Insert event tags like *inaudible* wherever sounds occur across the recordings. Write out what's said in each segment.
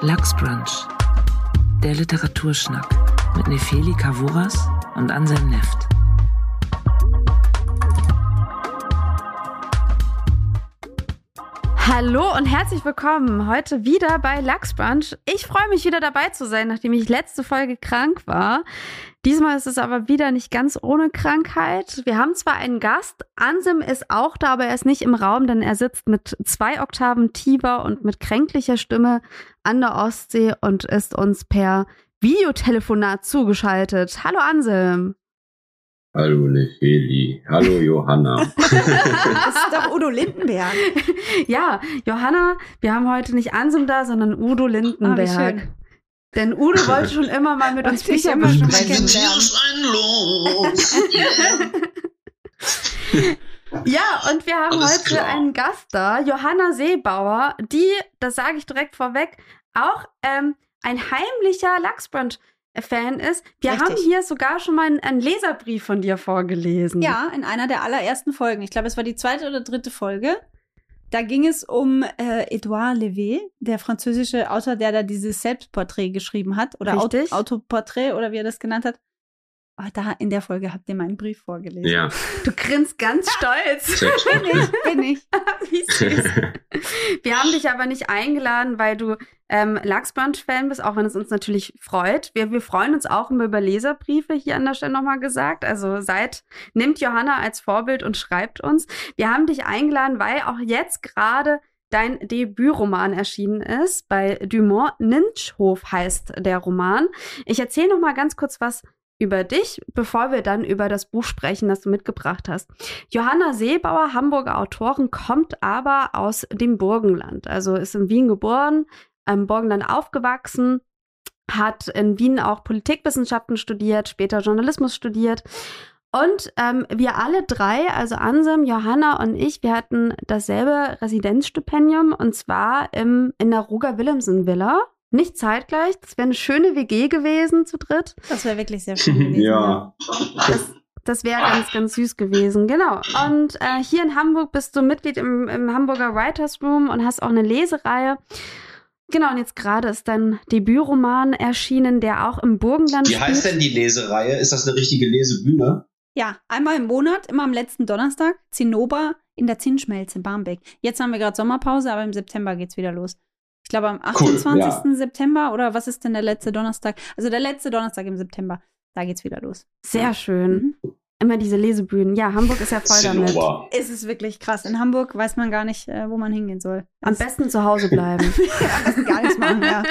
Lachsbrunch, der Literaturschnack mit Nefeli Kavuras und Anselm Neft. Hallo und herzlich willkommen heute wieder bei Lachsbrunch. Ich freue mich wieder dabei zu sein, nachdem ich letzte Folge krank war. Diesmal ist es aber wieder nicht ganz ohne Krankheit. Wir haben zwar einen Gast, Ansim ist auch da, aber er ist nicht im Raum, denn er sitzt mit zwei Oktaven tiefer und mit kränklicher Stimme an der Ostsee und ist uns per Videotelefonat zugeschaltet. Hallo Anselm. Hallo Nefeli. Hallo Johanna. *laughs* das ist doch Udo Lindenberg. ja, Johanna, wir haben heute nicht Ansum da, sondern Udo Lindenberg. Ah, Denn Udo wollte schon immer mal mit uns Bücher besprechen. *laughs* ja, und wir haben Alles heute klar. einen Gast da, Johanna Seebauer, die, das sage ich direkt vorweg, auch ähm, ein heimlicher Lachsbrunch Fan ist. Wir Richtig. haben hier sogar schon mal einen, Leserbrief von dir vorgelesen. Ja, in einer der allerersten Folgen. Ich glaube, es war die zweite oder dritte Folge. Da ging es um äh, Edouard Levé, der französische Autor, der da dieses Selbstporträt geschrieben hat. Oder. Autoporträt oder wie er das genannt hat. Oh, da in der Folge habt ihr meinen Brief vorgelesen. Ja. Du grinst ganz *laughs* stolz. bin ich, bin *laughs* ich. Wie süß. *laughs* Wir haben dich aber nicht eingeladen, weil du ähm, Lachsbrunch-Fan bist, auch wenn es uns natürlich freut. Wir, wir freuen uns auch immer über Leserbriefe, hier an der Stelle nochmal gesagt. Also seid, nimmt Johanna als Vorbild und schreibt uns. Wir haben dich eingeladen, weil auch jetzt gerade dein Debütroman erschienen ist. Bei Dumont Ninschhof heißt der Roman. Ich erzähle noch mal ganz kurz was über dich, bevor wir dann über das Buch sprechen, das du mitgebracht hast. Johanna Seebauer, Hamburger Autorin, kommt aber aus dem Burgenland. Also ist in Wien geboren, im Burgenland aufgewachsen, hat in Wien auch Politikwissenschaften studiert, später Journalismus studiert. Und ähm, wir alle drei, also Ansem, Johanna und ich, wir hatten dasselbe Residenzstipendium und zwar im, in der Roger Willemsen Villa nicht zeitgleich. Das wäre eine schöne WG gewesen zu dritt. Das wäre wirklich sehr *laughs* schön gewesen. ja. Das, das wäre ganz, ganz süß gewesen. Genau. Und äh, hier in Hamburg bist du Mitglied im, im Hamburger Writers Room und hast auch eine Lesereihe. Genau, und jetzt gerade ist dein Debütroman erschienen, der auch im Burgenland Wie spielt. heißt denn die Lesereihe? Ist das eine richtige Lesebühne? Ja, einmal im Monat, immer am letzten Donnerstag, Zinnober in der Zinnschmelze Barmbek. Jetzt haben wir gerade Sommerpause, aber im September geht's wieder los. Ich glaube am 28. Cool, ja. September oder was ist denn der letzte Donnerstag? Also der letzte Donnerstag im September. Da geht's wieder los. Sehr schön. Mhm. Immer diese Lesebühnen. Ja, Hamburg ist ja voll damit. Es ist wirklich krass. In Hamburg weiß man gar nicht, äh, wo man hingehen soll. Am das besten zu Hause bleiben. *laughs* ja, am besten gar nichts machen, ja.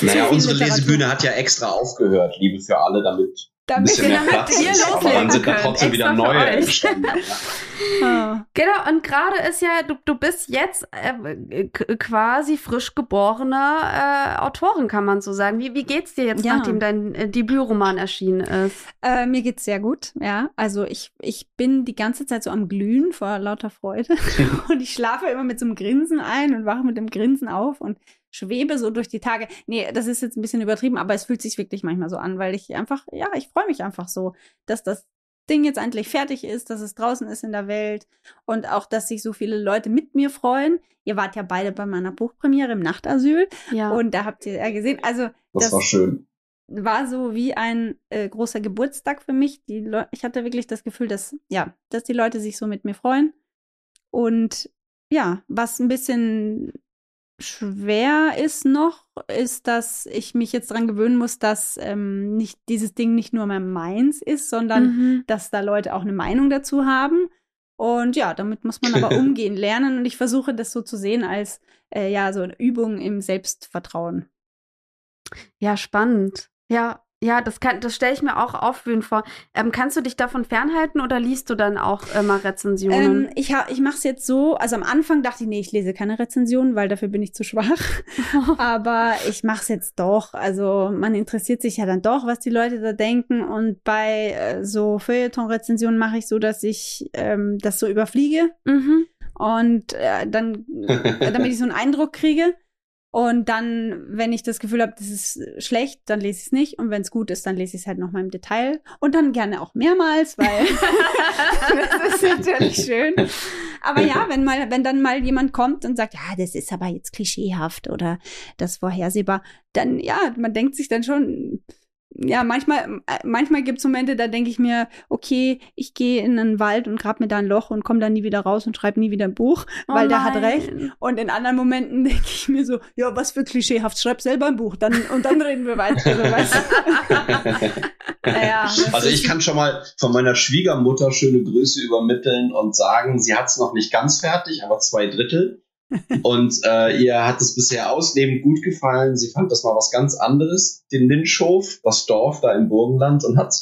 Naja, unsere Literatur. Lesebühne hat ja extra aufgehört, Liebe für alle, damit damit bisschen mehr Platz ihr ist, aber dann sind da trotzdem wieder neue entstanden. *laughs* *laughs* Ja. Genau, und gerade ist ja, du, du bist jetzt äh, quasi frisch geborene äh, Autorin, kann man so sagen. Wie, wie geht's dir jetzt, ja. nachdem dein äh, Debütroman erschienen ist? Äh, mir geht's sehr gut, ja. Also ich, ich bin die ganze Zeit so am Glühen vor lauter Freude. *laughs* und ich schlafe immer mit so einem Grinsen ein und wache mit dem Grinsen auf und schwebe so durch die Tage. Nee, das ist jetzt ein bisschen übertrieben, aber es fühlt sich wirklich manchmal so an, weil ich einfach, ja, ich freue mich einfach so, dass das Ding jetzt endlich fertig ist, dass es draußen ist in der Welt und auch, dass sich so viele Leute mit mir freuen. Ihr wart ja beide bei meiner Buchpremiere im Nachtasyl ja. und da habt ihr ja gesehen, also das, das war schön. War so wie ein äh, großer Geburtstag für mich. Die Le ich hatte wirklich das Gefühl, dass ja, dass die Leute sich so mit mir freuen und ja, was ein bisschen schwer ist noch, ist, dass ich mich jetzt dran gewöhnen muss, dass ähm, nicht dieses Ding nicht nur mehr meins ist, sondern mhm. dass da Leute auch eine Meinung dazu haben. Und ja, damit muss man aber *laughs* umgehen lernen. Und ich versuche das so zu sehen als äh, ja so eine Übung im Selbstvertrauen. Ja, spannend. Ja, ja, das, kann, das stelle ich mir auch aufwühlend vor. Ähm, kannst du dich davon fernhalten oder liest du dann auch immer Rezensionen? Ähm, ich ich mache es jetzt so, also am Anfang dachte ich, nee, ich lese keine Rezensionen, weil dafür bin ich zu schwach. *laughs* Aber ich mache es jetzt doch. Also man interessiert sich ja dann doch, was die Leute da denken. Und bei äh, so Feuilleton-Rezensionen mache ich so, dass ich ähm, das so überfliege. Mhm. Und äh, dann, damit ich so einen Eindruck kriege. Und dann, wenn ich das Gefühl habe, das ist schlecht, dann lese ich es nicht. Und wenn es gut ist, dann lese ich es halt nochmal im Detail. Und dann gerne auch mehrmals, weil *laughs* das ist natürlich schön. aber ja, wenn mal, wenn dann mal jemand kommt und sagt, ja, das ist aber jetzt klischeehaft oder das vorhersehbar, dann ja, man denkt sich dann schon, ja, manchmal, äh, manchmal gibt es Momente, da denke ich mir, okay, ich gehe in einen Wald und grab mir da ein Loch und komme dann nie wieder raus und schreibe nie wieder ein Buch, oh weil der hat recht. Und in anderen Momenten *laughs* denke ich mir so, ja, was für klischeehaft, schreib selber ein Buch, dann und dann reden wir weiter. *laughs* Also, weißt naja, also ich kann schon mal von meiner Schwiegermutter schöne Grüße übermitteln und sagen, sie hat es noch nicht ganz fertig, aber zwei Drittel. Und äh, ihr hat es bisher ausnehmend gut gefallen. Sie fand das mal was ganz anderes, den Lynchhof, das Dorf da im Burgenland, und hat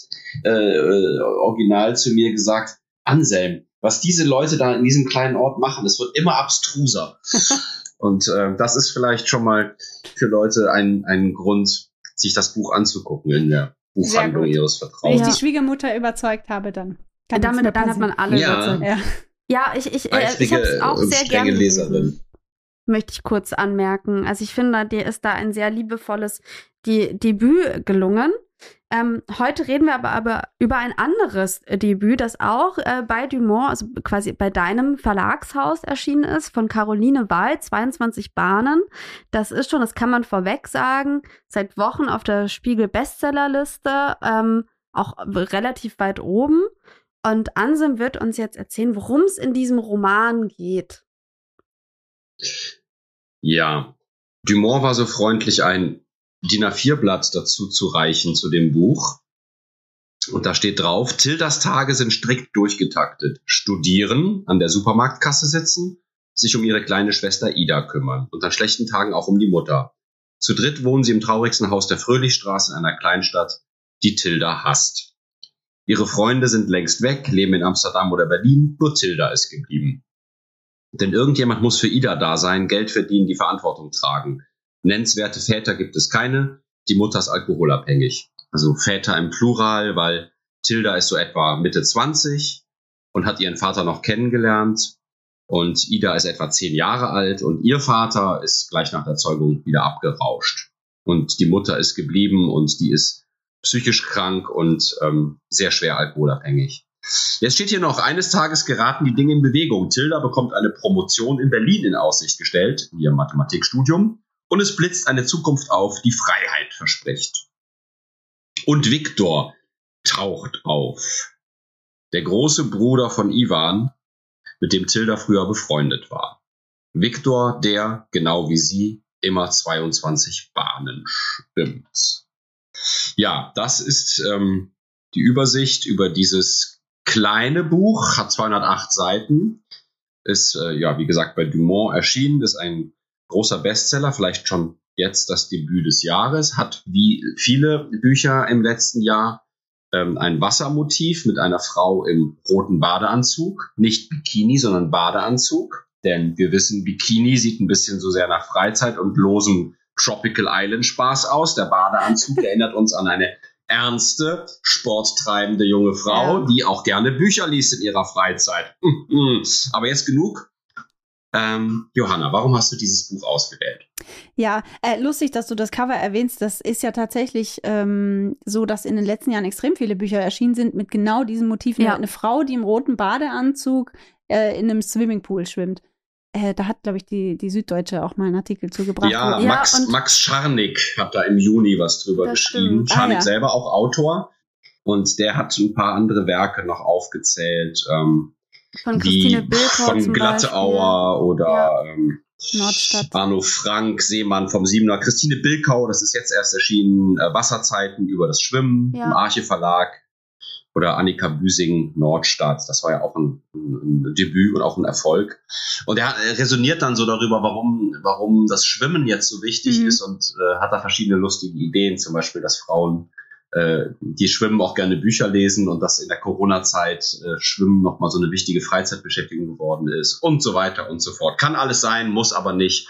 äh, äh, original zu mir gesagt, Anselm, was diese Leute da in diesem kleinen Ort machen, es wird immer abstruser. *laughs* und äh, das ist vielleicht schon mal für Leute ein, ein Grund, sich das Buch anzugucken in der Buchhandlung ihres Vertrauens. Wenn ich die Schwiegermutter überzeugt habe, dann. Kann Damit, dann hat man alle ja. überzeugt. Ja. Ja, ich, ich, äh, ich habe es auch sehr gerne gelesen. Möchte ich kurz anmerken. Also ich finde, dir ist da ein sehr liebevolles De Debüt gelungen. Ähm, heute reden wir aber, aber über ein anderes Debüt, das auch äh, bei Dumont, also quasi bei deinem Verlagshaus erschienen ist, von Caroline Wahl, 22 Bahnen. Das ist schon, das kann man vorweg sagen, seit Wochen auf der Spiegel Bestsellerliste, ähm, auch relativ weit oben. Und Ansem wird uns jetzt erzählen, worum es in diesem Roman geht. Ja, Dumont war so freundlich, ein DIN A4-Blatt dazu zu reichen zu dem Buch. Und da steht drauf, Tildas Tage sind strikt durchgetaktet. Studieren, an der Supermarktkasse sitzen, sich um ihre kleine Schwester Ida kümmern und an schlechten Tagen auch um die Mutter. Zu dritt wohnen sie im traurigsten Haus der Fröhlichstraße in einer Kleinstadt, die Tilda hasst. Ihre Freunde sind längst weg, leben in Amsterdam oder Berlin, nur Tilda ist geblieben. Denn irgendjemand muss für Ida da sein, Geld verdienen, die Verantwortung tragen. Nennenswerte Väter gibt es keine, die Mutter ist alkoholabhängig. Also Väter im Plural, weil Tilda ist so etwa Mitte 20 und hat ihren Vater noch kennengelernt. Und Ida ist etwa zehn Jahre alt und ihr Vater ist gleich nach der Zeugung wieder abgerauscht. Und die Mutter ist geblieben und die ist psychisch krank und ähm, sehr schwer alkoholabhängig. Jetzt steht hier noch, eines Tages geraten die Dinge in Bewegung. Tilda bekommt eine Promotion in Berlin in Aussicht gestellt, in ihrem Mathematikstudium, und es blitzt eine Zukunft auf, die Freiheit verspricht. Und Viktor taucht auf. Der große Bruder von Ivan, mit dem Tilda früher befreundet war. Viktor, der, genau wie sie, immer 22 Bahnen schwimmt. Ja, das ist ähm, die Übersicht über dieses kleine Buch, hat 208 Seiten, ist äh, ja wie gesagt bei Dumont erschienen, ist ein großer Bestseller, vielleicht schon jetzt das Debüt des Jahres, hat wie viele Bücher im letzten Jahr ähm, ein Wassermotiv mit einer Frau im roten Badeanzug, nicht Bikini, sondern Badeanzug, denn wir wissen, Bikini sieht ein bisschen so sehr nach Freizeit und losem Tropical Island Spaß aus. Der Badeanzug erinnert uns an eine ernste, sporttreibende junge Frau, ja. die auch gerne Bücher liest in ihrer Freizeit. Aber jetzt genug. Ähm, Johanna, warum hast du dieses Buch ausgewählt? Ja, äh, lustig, dass du das Cover erwähnst. Das ist ja tatsächlich ähm, so, dass in den letzten Jahren extrem viele Bücher erschienen sind mit genau diesen Motiven. Ja. Eine Frau, die im roten Badeanzug äh, in einem Swimmingpool schwimmt. Äh, da hat, glaube ich, die, die Süddeutsche auch mal einen Artikel zugebracht. Ja, Max, Max Scharnick hat da im Juni was drüber geschrieben. Stimmt. Scharnick ah, ja. selber auch Autor. Und der hat ein paar andere Werke noch aufgezählt. Ähm, von Christine Bilkau Von Glatteauer oder ja. ähm, Arno Frank, Seemann vom Siebener. Christine Bilkau, das ist jetzt erst erschienen, äh, Wasserzeiten über das Schwimmen ja. im Arche Verlag oder Annika Büsing Nordstadt. Das war ja auch ein, ein, Debüt und auch ein Erfolg. Und er, er, resoniert dann so darüber, warum, warum das Schwimmen jetzt so wichtig mhm. ist und äh, hat da verschiedene lustige Ideen, zum Beispiel, dass Frauen äh, die schwimmen auch gerne Bücher lesen und dass in der Corona-Zeit äh, Schwimmen nochmal so eine wichtige Freizeitbeschäftigung geworden ist und so weiter und so fort. Kann alles sein, muss aber nicht.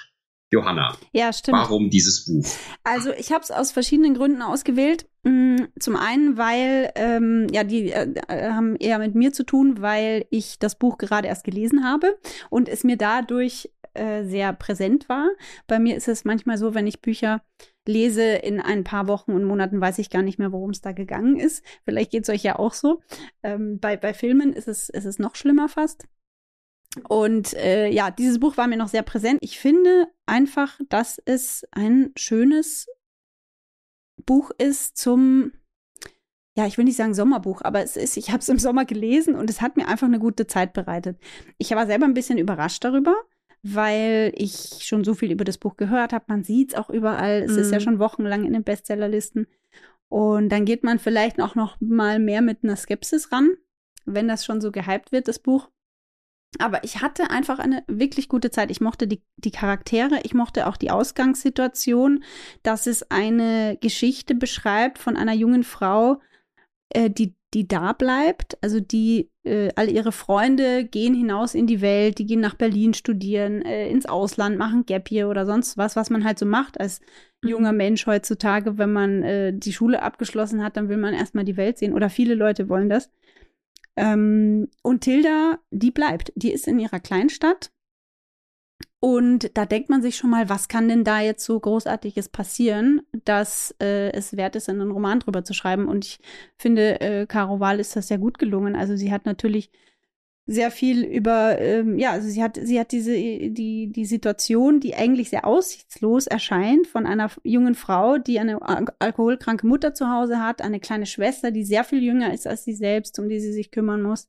Johanna. Ja, stimmt. Warum dieses Buch? Also ich habe es aus verschiedenen Gründen ausgewählt. Mm, zum einen, weil ähm, ja die äh, äh, haben eher mit mir zu tun, weil ich das Buch gerade erst gelesen habe und es mir dadurch äh, sehr präsent war. Bei mir ist es manchmal so, wenn ich Bücher lese in ein paar Wochen und Monaten, weiß ich gar nicht mehr, worum es da gegangen ist. Vielleicht geht es euch ja auch so. Ähm, bei, bei Filmen ist es, ist es noch schlimmer fast. Und äh, ja, dieses Buch war mir noch sehr präsent. Ich finde einfach, dass es ein schönes Buch ist zum, ja, ich will nicht sagen Sommerbuch, aber es ist, ich habe es im Sommer gelesen und es hat mir einfach eine gute Zeit bereitet. Ich war selber ein bisschen überrascht darüber, weil ich schon so viel über das Buch gehört habe. Man sieht es auch überall. Es mm. ist ja mhm. schon wochenlang in den Bestsellerlisten. Und dann geht man vielleicht auch noch mal mehr mit einer Skepsis ran, wenn das schon so gehypt wird, das Buch. Aber ich hatte einfach eine wirklich gute Zeit. Ich mochte die, die Charaktere, ich mochte auch die Ausgangssituation, dass es eine Geschichte beschreibt von einer jungen Frau, äh, die, die da bleibt. Also die, äh, all ihre Freunde gehen hinaus in die Welt, die gehen nach Berlin studieren, äh, ins Ausland, machen Gap Year oder sonst was, was man halt so macht als junger mhm. Mensch heutzutage. Wenn man äh, die Schule abgeschlossen hat, dann will man erstmal die Welt sehen. Oder viele Leute wollen das. Ähm, und Tilda, die bleibt. Die ist in ihrer Kleinstadt. Und da denkt man sich schon mal, was kann denn da jetzt so Großartiges passieren, dass äh, es wert ist, einen Roman drüber zu schreiben. Und ich finde, äh, Caro Wahl ist das sehr gut gelungen. Also sie hat natürlich sehr viel über, ähm, ja, also sie hat, sie hat diese, die, die Situation, die eigentlich sehr aussichtslos erscheint, von einer jungen Frau, die eine alkoholkranke Mutter zu Hause hat, eine kleine Schwester, die sehr viel jünger ist als sie selbst, um die sie sich kümmern muss,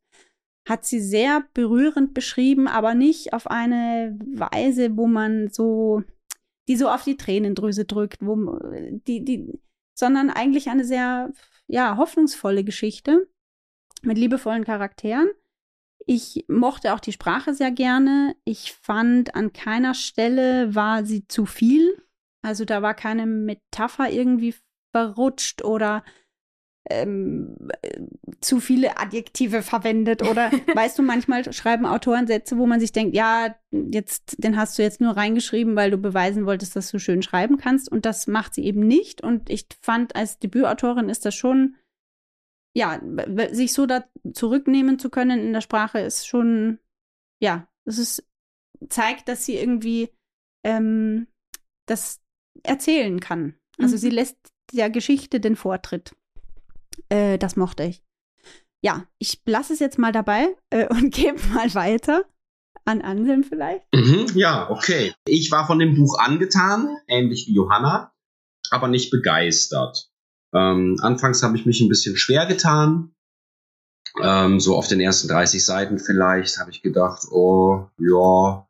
hat sie sehr berührend beschrieben, aber nicht auf eine Weise, wo man so, die so auf die Tränendrüse drückt, wo, die, die, sondern eigentlich eine sehr, ja, hoffnungsvolle Geschichte mit liebevollen Charakteren ich mochte auch die Sprache sehr gerne. Ich fand, an keiner Stelle war sie zu viel. Also da war keine Metapher irgendwie verrutscht oder ähm, zu viele Adjektive verwendet oder *laughs* weißt du, manchmal schreiben Autoren Sätze, wo man sich denkt, ja, jetzt, den hast du jetzt nur reingeschrieben, weil du beweisen wolltest, dass du schön schreiben kannst und das macht sie eben nicht und ich fand, als Debütautorin ist das schon ja, sich so da zurücknehmen zu können in der Sprache ist schon, ja, es ist, zeigt, dass sie irgendwie ähm, das erzählen kann. Also mhm. sie lässt der Geschichte den Vortritt. Äh, das mochte ich. Ja, ich lasse es jetzt mal dabei äh, *laughs* und gebe mal weiter an Anselm vielleicht. Mhm, ja, okay. Ich war von dem Buch angetan, ähnlich wie Johanna, aber nicht begeistert. Ähm, anfangs habe ich mich ein bisschen schwer getan. Ähm, so auf den ersten 30 Seiten vielleicht habe ich gedacht, oh ja,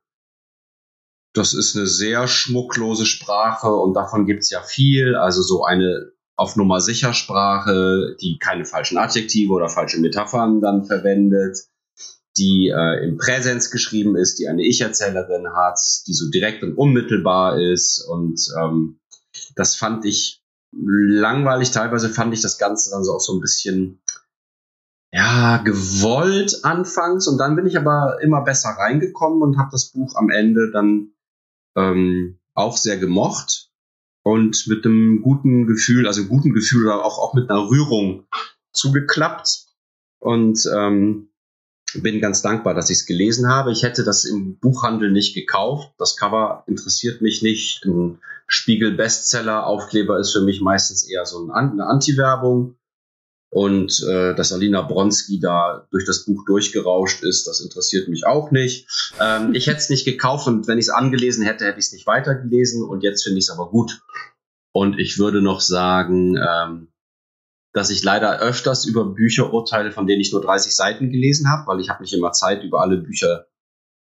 das ist eine sehr schmucklose Sprache und davon gibt's ja viel. Also so eine auf Nummer sicher Sprache, die keine falschen Adjektive oder falsche Metaphern dann verwendet, die äh, im Präsens geschrieben ist, die eine Ich-Erzählerin hat, die so direkt und unmittelbar ist. Und ähm, das fand ich langweilig. Teilweise fand ich das Ganze dann so auch so ein bisschen, ja, gewollt anfangs. Und dann bin ich aber immer besser reingekommen und habe das Buch am Ende dann ähm, auch sehr gemocht und mit einem guten Gefühl, also guten Gefühl oder auch, auch mit einer Rührung zugeklappt. Und ähm, bin ganz dankbar, dass ich es gelesen habe. Ich hätte das im Buchhandel nicht gekauft. Das Cover interessiert mich nicht. Ein Spiegel-Bestseller-Aufkleber ist für mich meistens eher so eine Anti-Werbung. Und äh, dass Alina Bronski da durch das Buch durchgerauscht ist, das interessiert mich auch nicht. Ähm, ich hätte es nicht gekauft und wenn ich es angelesen hätte, hätte ich es nicht weitergelesen. Und jetzt finde ich es aber gut. Und ich würde noch sagen, ähm, dass ich leider öfters über Bücher urteile, von denen ich nur 30 Seiten gelesen habe, weil ich habe nicht immer Zeit, über alle Bücher,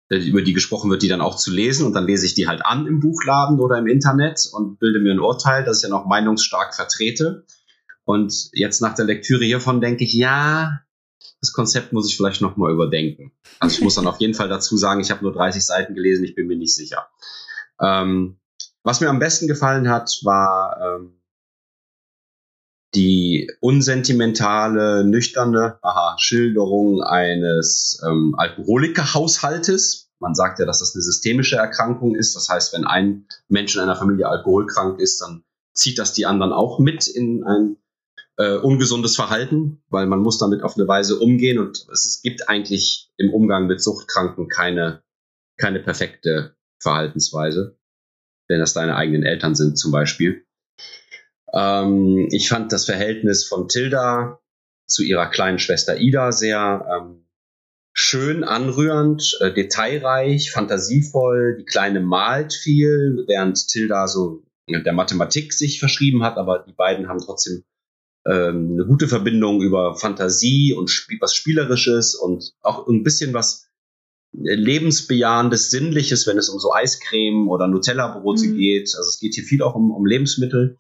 über die gesprochen wird, die dann auch zu lesen. Und dann lese ich die halt an im Buchladen oder im Internet und bilde mir ein Urteil, das ich ja noch meinungsstark vertrete. Und jetzt nach der Lektüre hiervon denke ich, ja, das Konzept muss ich vielleicht noch mal überdenken. Also ich muss dann auf jeden Fall dazu sagen, ich habe nur 30 Seiten gelesen, ich bin mir nicht sicher. Ähm, was mir am besten gefallen hat, war ähm, die unsentimentale, nüchterne aha, Schilderung eines ähm, Alkoholikerhaushaltes. Man sagt ja, dass das eine systemische Erkrankung ist. Das heißt, wenn ein Mensch in einer Familie alkoholkrank ist, dann zieht das die anderen auch mit in ein äh, ungesundes Verhalten, weil man muss damit auf eine Weise umgehen und es, es gibt eigentlich im Umgang mit Suchtkranken keine, keine perfekte Verhaltensweise, wenn das deine eigenen Eltern sind zum Beispiel. Ähm, ich fand das Verhältnis von Tilda zu ihrer kleinen Schwester Ida sehr ähm, schön, anrührend, äh, detailreich, fantasievoll. Die Kleine malt viel, während Tilda so der Mathematik sich verschrieben hat, aber die beiden haben trotzdem ähm, eine gute Verbindung über Fantasie und was Spielerisches und auch ein bisschen was lebensbejahendes, sinnliches, wenn es um so Eiscreme oder Nutella-Brote mhm. geht. Also es geht hier viel auch um, um Lebensmittel.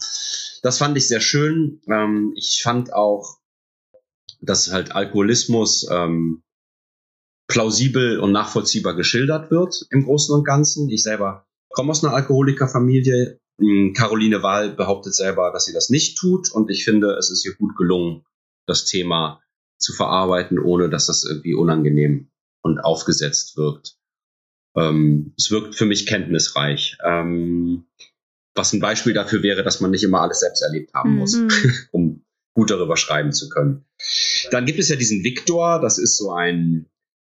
Das fand ich sehr schön. Ähm, ich fand auch, dass halt Alkoholismus ähm, plausibel und nachvollziehbar geschildert wird im Großen und Ganzen. Ich selber komme aus einer Alkoholikerfamilie. Hm, Caroline Wahl behauptet selber, dass sie das nicht tut und ich finde, es ist ihr gut gelungen, das Thema zu verarbeiten, ohne dass das irgendwie unangenehm und aufgesetzt wirkt. Ähm, es wirkt für mich kenntnisreich. Ähm, was ein Beispiel dafür wäre, dass man nicht immer alles selbst erlebt haben muss, mhm. *laughs* um gut darüber schreiben zu können. Dann gibt es ja diesen Viktor, das ist so ein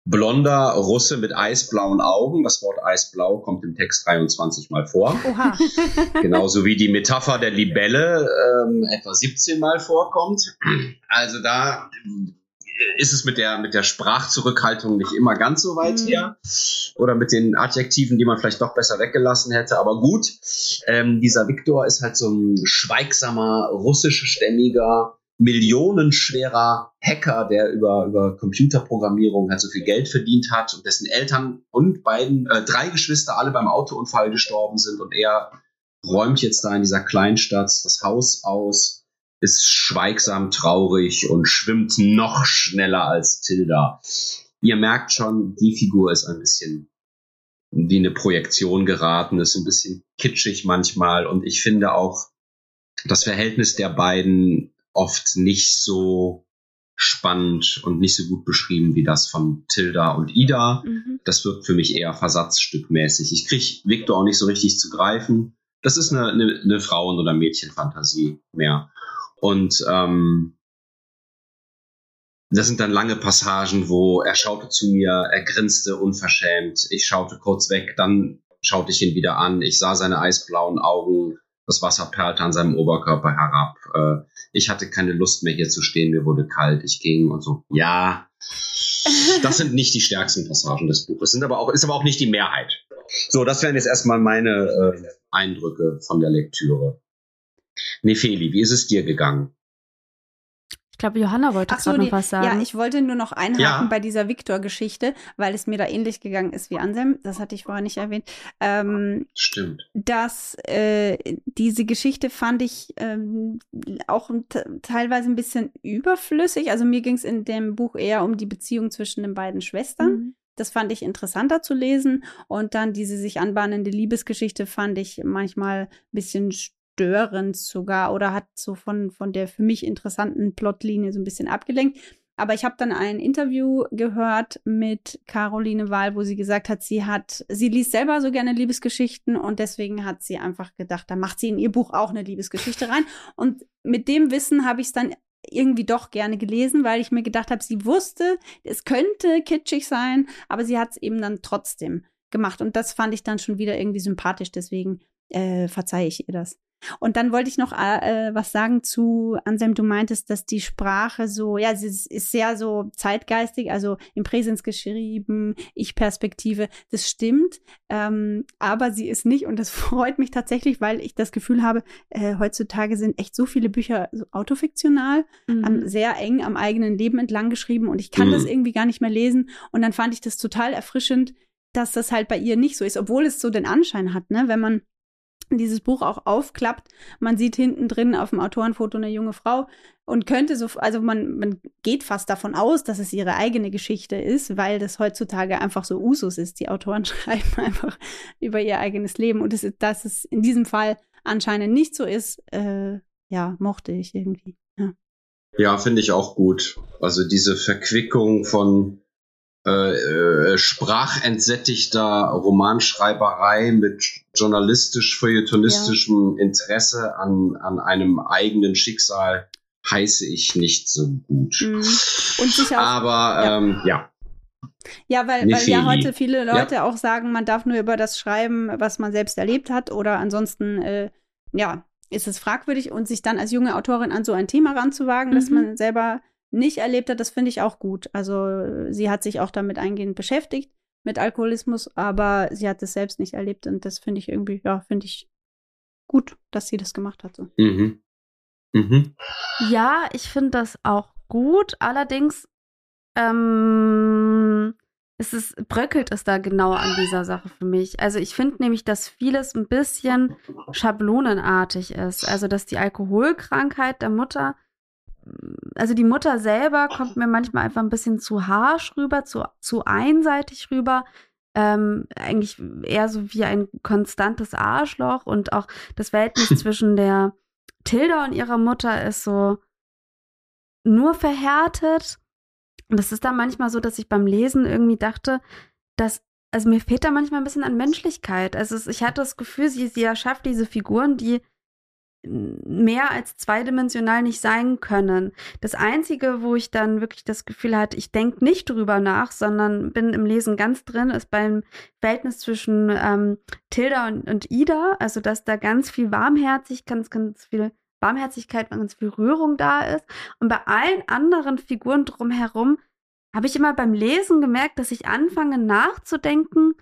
blonder Russe mit eisblauen Augen. Das Wort eisblau kommt im Text 23 Mal vor. Oha. *laughs* Genauso wie die Metapher der Libelle ähm, etwa 17 Mal vorkommt. Also da ist es mit der, mit der Sprachzurückhaltung nicht immer ganz so weit mhm. her. Oder mit den Adjektiven, die man vielleicht doch besser weggelassen hätte. Aber gut, ähm, dieser Viktor ist halt so ein schweigsamer, russischstämmiger, millionenschwerer Hacker, der über, über Computerprogrammierung halt so viel Geld verdient hat und dessen Eltern und beiden, äh, drei Geschwister alle beim Autounfall gestorben sind und er räumt jetzt da in dieser Kleinstadt das Haus aus ist schweigsam traurig und schwimmt noch schneller als Tilda. Ihr merkt schon, die Figur ist ein bisschen wie eine Projektion geraten, ist ein bisschen kitschig manchmal und ich finde auch das Verhältnis der beiden oft nicht so spannend und nicht so gut beschrieben wie das von Tilda und Ida. Mhm. Das wirkt für mich eher versatzstückmäßig. Ich kriege Victor auch nicht so richtig zu greifen. Das ist eine, eine, eine Frauen- oder Mädchenfantasie mehr. Und ähm, das sind dann lange Passagen, wo er schaute zu mir, er grinste unverschämt, ich schaute kurz weg, dann schaute ich ihn wieder an, ich sah seine eisblauen Augen, das Wasser perlte an seinem Oberkörper herab. Äh, ich hatte keine Lust mehr hier zu stehen, mir wurde kalt, ich ging und so. Ja, das sind nicht die stärksten Passagen des Buches, sind aber auch, ist aber auch nicht die Mehrheit. So, das wären jetzt erstmal meine äh, Eindrücke von der Lektüre. Nefeli, wie ist es dir gegangen? Ich glaube, Johanna wollte so, gerade noch was sagen. Ja, ich wollte nur noch einhaken ja. bei dieser Victor-Geschichte, weil es mir da ähnlich gegangen ist wie Anselm. Das hatte ich vorher nicht erwähnt. Ähm, Stimmt. Dass äh, diese Geschichte fand ich ähm, auch teilweise ein bisschen überflüssig. Also mir ging es in dem Buch eher um die Beziehung zwischen den beiden Schwestern. Mhm. Das fand ich interessanter zu lesen. Und dann diese sich anbahnende Liebesgeschichte fand ich manchmal ein bisschen störend sogar oder hat so von, von der für mich interessanten Plotlinie so ein bisschen abgelenkt. Aber ich habe dann ein Interview gehört mit Caroline Wahl, wo sie gesagt hat, sie hat, sie liest selber so gerne Liebesgeschichten und deswegen hat sie einfach gedacht, da macht sie in ihr Buch auch eine Liebesgeschichte rein. Und mit dem Wissen habe ich es dann irgendwie doch gerne gelesen, weil ich mir gedacht habe, sie wusste, es könnte kitschig sein, aber sie hat es eben dann trotzdem gemacht. Und das fand ich dann schon wieder irgendwie sympathisch, deswegen äh, verzeihe ich ihr das. Und dann wollte ich noch äh, was sagen zu Anselm. Du meintest, dass die Sprache so, ja, sie ist sehr so zeitgeistig, also im Präsens geschrieben, Ich-Perspektive. Das stimmt, ähm, aber sie ist nicht. Und das *laughs* freut mich tatsächlich, weil ich das Gefühl habe, äh, heutzutage sind echt so viele Bücher so autofiktional, mhm. sehr eng am eigenen Leben entlang geschrieben. Und ich kann mhm. das irgendwie gar nicht mehr lesen. Und dann fand ich das total erfrischend, dass das halt bei ihr nicht so ist, obwohl es so den Anschein hat, ne, wenn man dieses Buch auch aufklappt. Man sieht hinten drin auf dem Autorenfoto eine junge Frau und könnte so, also man, man geht fast davon aus, dass es ihre eigene Geschichte ist, weil das heutzutage einfach so Usus ist. Die Autoren *laughs* schreiben einfach über ihr eigenes Leben und das dass es in diesem Fall anscheinend nicht so ist, äh, ja, mochte ich irgendwie. Ja, ja finde ich auch gut. Also diese Verquickung von äh, äh, sprachentsättigter Romanschreiberei mit journalistisch-feuilletonistischem ja. Interesse an, an einem eigenen Schicksal heiße ich nicht so gut. Mhm. Und sicher Aber ja. Ähm, ja. Ja, weil, weil ja heute viele Leute ja. auch sagen, man darf nur über das schreiben, was man selbst erlebt hat, oder ansonsten, äh, ja, ist es fragwürdig und sich dann als junge Autorin an so ein Thema ranzuwagen, mhm. das man selber nicht erlebt hat, das finde ich auch gut. Also sie hat sich auch damit eingehend beschäftigt mit Alkoholismus, aber sie hat es selbst nicht erlebt und das finde ich irgendwie, ja, finde ich gut, dass sie das gemacht hat. So. Mhm. Mhm. Ja, ich finde das auch gut. Allerdings ähm, es ist, bröckelt es da genau an dieser Sache für mich. Also ich finde nämlich, dass vieles ein bisschen schablonenartig ist. Also dass die Alkoholkrankheit der Mutter, also die Mutter selber kommt mir manchmal einfach ein bisschen zu harsch rüber, zu, zu einseitig rüber. Ähm, eigentlich eher so wie ein konstantes Arschloch und auch das Verhältnis *laughs* zwischen der Tilda und ihrer Mutter ist so nur verhärtet und das ist dann manchmal so, dass ich beim Lesen irgendwie dachte, dass, also mir fehlt da manchmal ein bisschen an Menschlichkeit. Also ich hatte das Gefühl, sie, sie erschafft diese Figuren, die mehr als zweidimensional nicht sein können. Das Einzige, wo ich dann wirklich das Gefühl hatte, ich denke nicht drüber nach, sondern bin im Lesen ganz drin, ist beim Verhältnis zwischen ähm, Tilda und, und Ida. Also, dass da ganz viel Warmherzig, ganz, ganz viel Barmherzigkeit, wenn ganz viel Rührung da ist. Und bei allen anderen Figuren drumherum habe ich immer beim Lesen gemerkt, dass ich anfange nachzudenken,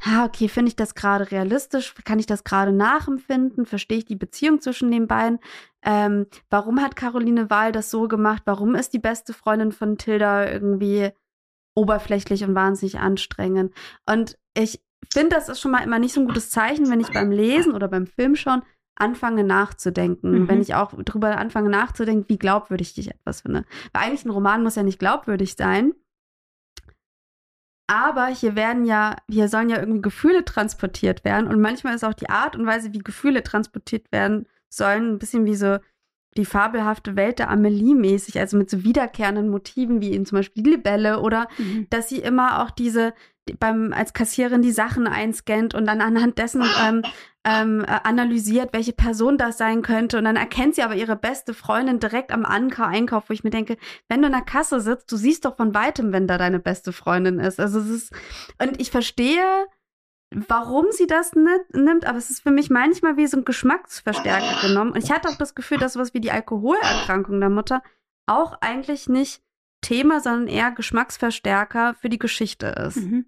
ha, okay, finde ich das gerade realistisch? Kann ich das gerade nachempfinden? Verstehe ich die Beziehung zwischen den beiden? Ähm, warum hat Caroline Wahl das so gemacht? Warum ist die beste Freundin von Tilda irgendwie oberflächlich und wahnsinnig anstrengend? Und ich finde, das ist schon mal immer nicht so ein gutes Zeichen, wenn ich beim Lesen oder beim Film schon anfange nachzudenken, mhm. wenn ich auch drüber anfange nachzudenken, wie glaubwürdig ich etwas finde. Weil eigentlich ein Roman muss ja nicht glaubwürdig sein. Aber hier werden ja, hier sollen ja irgendwie Gefühle transportiert werden. Und manchmal ist auch die Art und Weise, wie Gefühle transportiert werden sollen, ein bisschen wie so die fabelhafte Welt der Amelie mäßig, also mit so wiederkehrenden Motiven wie in zum Beispiel die Libelle oder mhm. dass sie immer auch diese beim als Kassierin die Sachen einscannt und dann anhand dessen ähm, ähm, äh, analysiert, welche Person das sein könnte und dann erkennt sie aber ihre beste Freundin direkt am Anker Einkauf, wo ich mir denke, wenn du in der Kasse sitzt, du siehst doch von weitem, wenn da deine beste Freundin ist. Also es ist und ich verstehe warum sie das nimmt, aber es ist für mich manchmal wie so ein Geschmacksverstärker genommen. Und ich hatte auch das Gefühl, dass sowas wie die Alkoholerkrankung der Mutter auch eigentlich nicht Thema, sondern eher Geschmacksverstärker für die Geschichte ist. Mhm.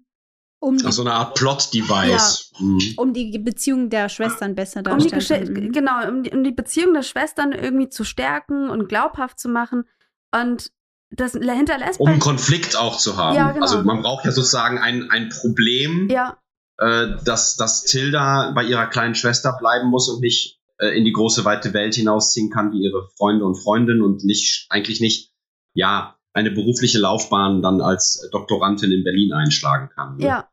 Um die, so eine Art Plot-Device. Ja, mhm. Um die Beziehung der Schwestern besser darzustellen. Um genau, um die, um die Beziehung der Schwestern irgendwie zu stärken und glaubhaft zu machen. Und das hinterlässt. Um einen Konflikt auch zu haben. Ja, genau. Also man braucht ja sozusagen ein, ein Problem, ja äh, dass, dass Tilda bei ihrer kleinen Schwester bleiben muss und nicht äh, in die große weite Welt hinausziehen kann wie ihre Freunde und Freundinnen und nicht eigentlich nicht ja eine berufliche Laufbahn dann als Doktorandin in Berlin einschlagen kann. Ne? Ja.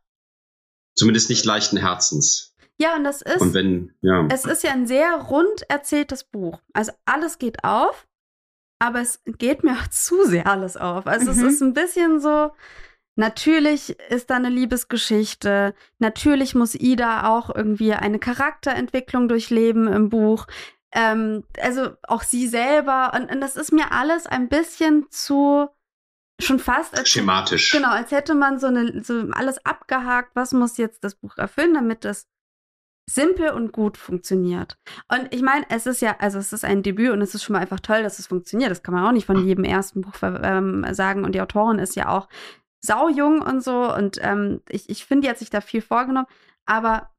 Zumindest nicht leichten Herzens. Ja, und das ist. Und wenn, ja. Es ist ja ein sehr rund erzähltes Buch. Also alles geht auf, aber es geht mir *laughs* auch zu sehr alles auf. Also mhm. es ist ein bisschen so, Natürlich ist da eine Liebesgeschichte. Natürlich muss Ida auch irgendwie eine Charakterentwicklung durchleben im Buch. Ähm, also auch sie selber. Und, und, das ist mir alles ein bisschen zu schon fast als, schematisch. Genau, als hätte man so, eine, so alles abgehakt. Was muss jetzt das Buch erfüllen, damit das simpel und gut funktioniert. Und ich meine, es ist ja, also es ist ein Debüt und es ist schon mal einfach toll, dass es funktioniert. Das kann man auch nicht von jedem ersten Buch ähm, sagen. Und die Autorin ist ja auch saujung und so. Und ähm, ich, ich finde, die hat sich da viel vorgenommen. Aber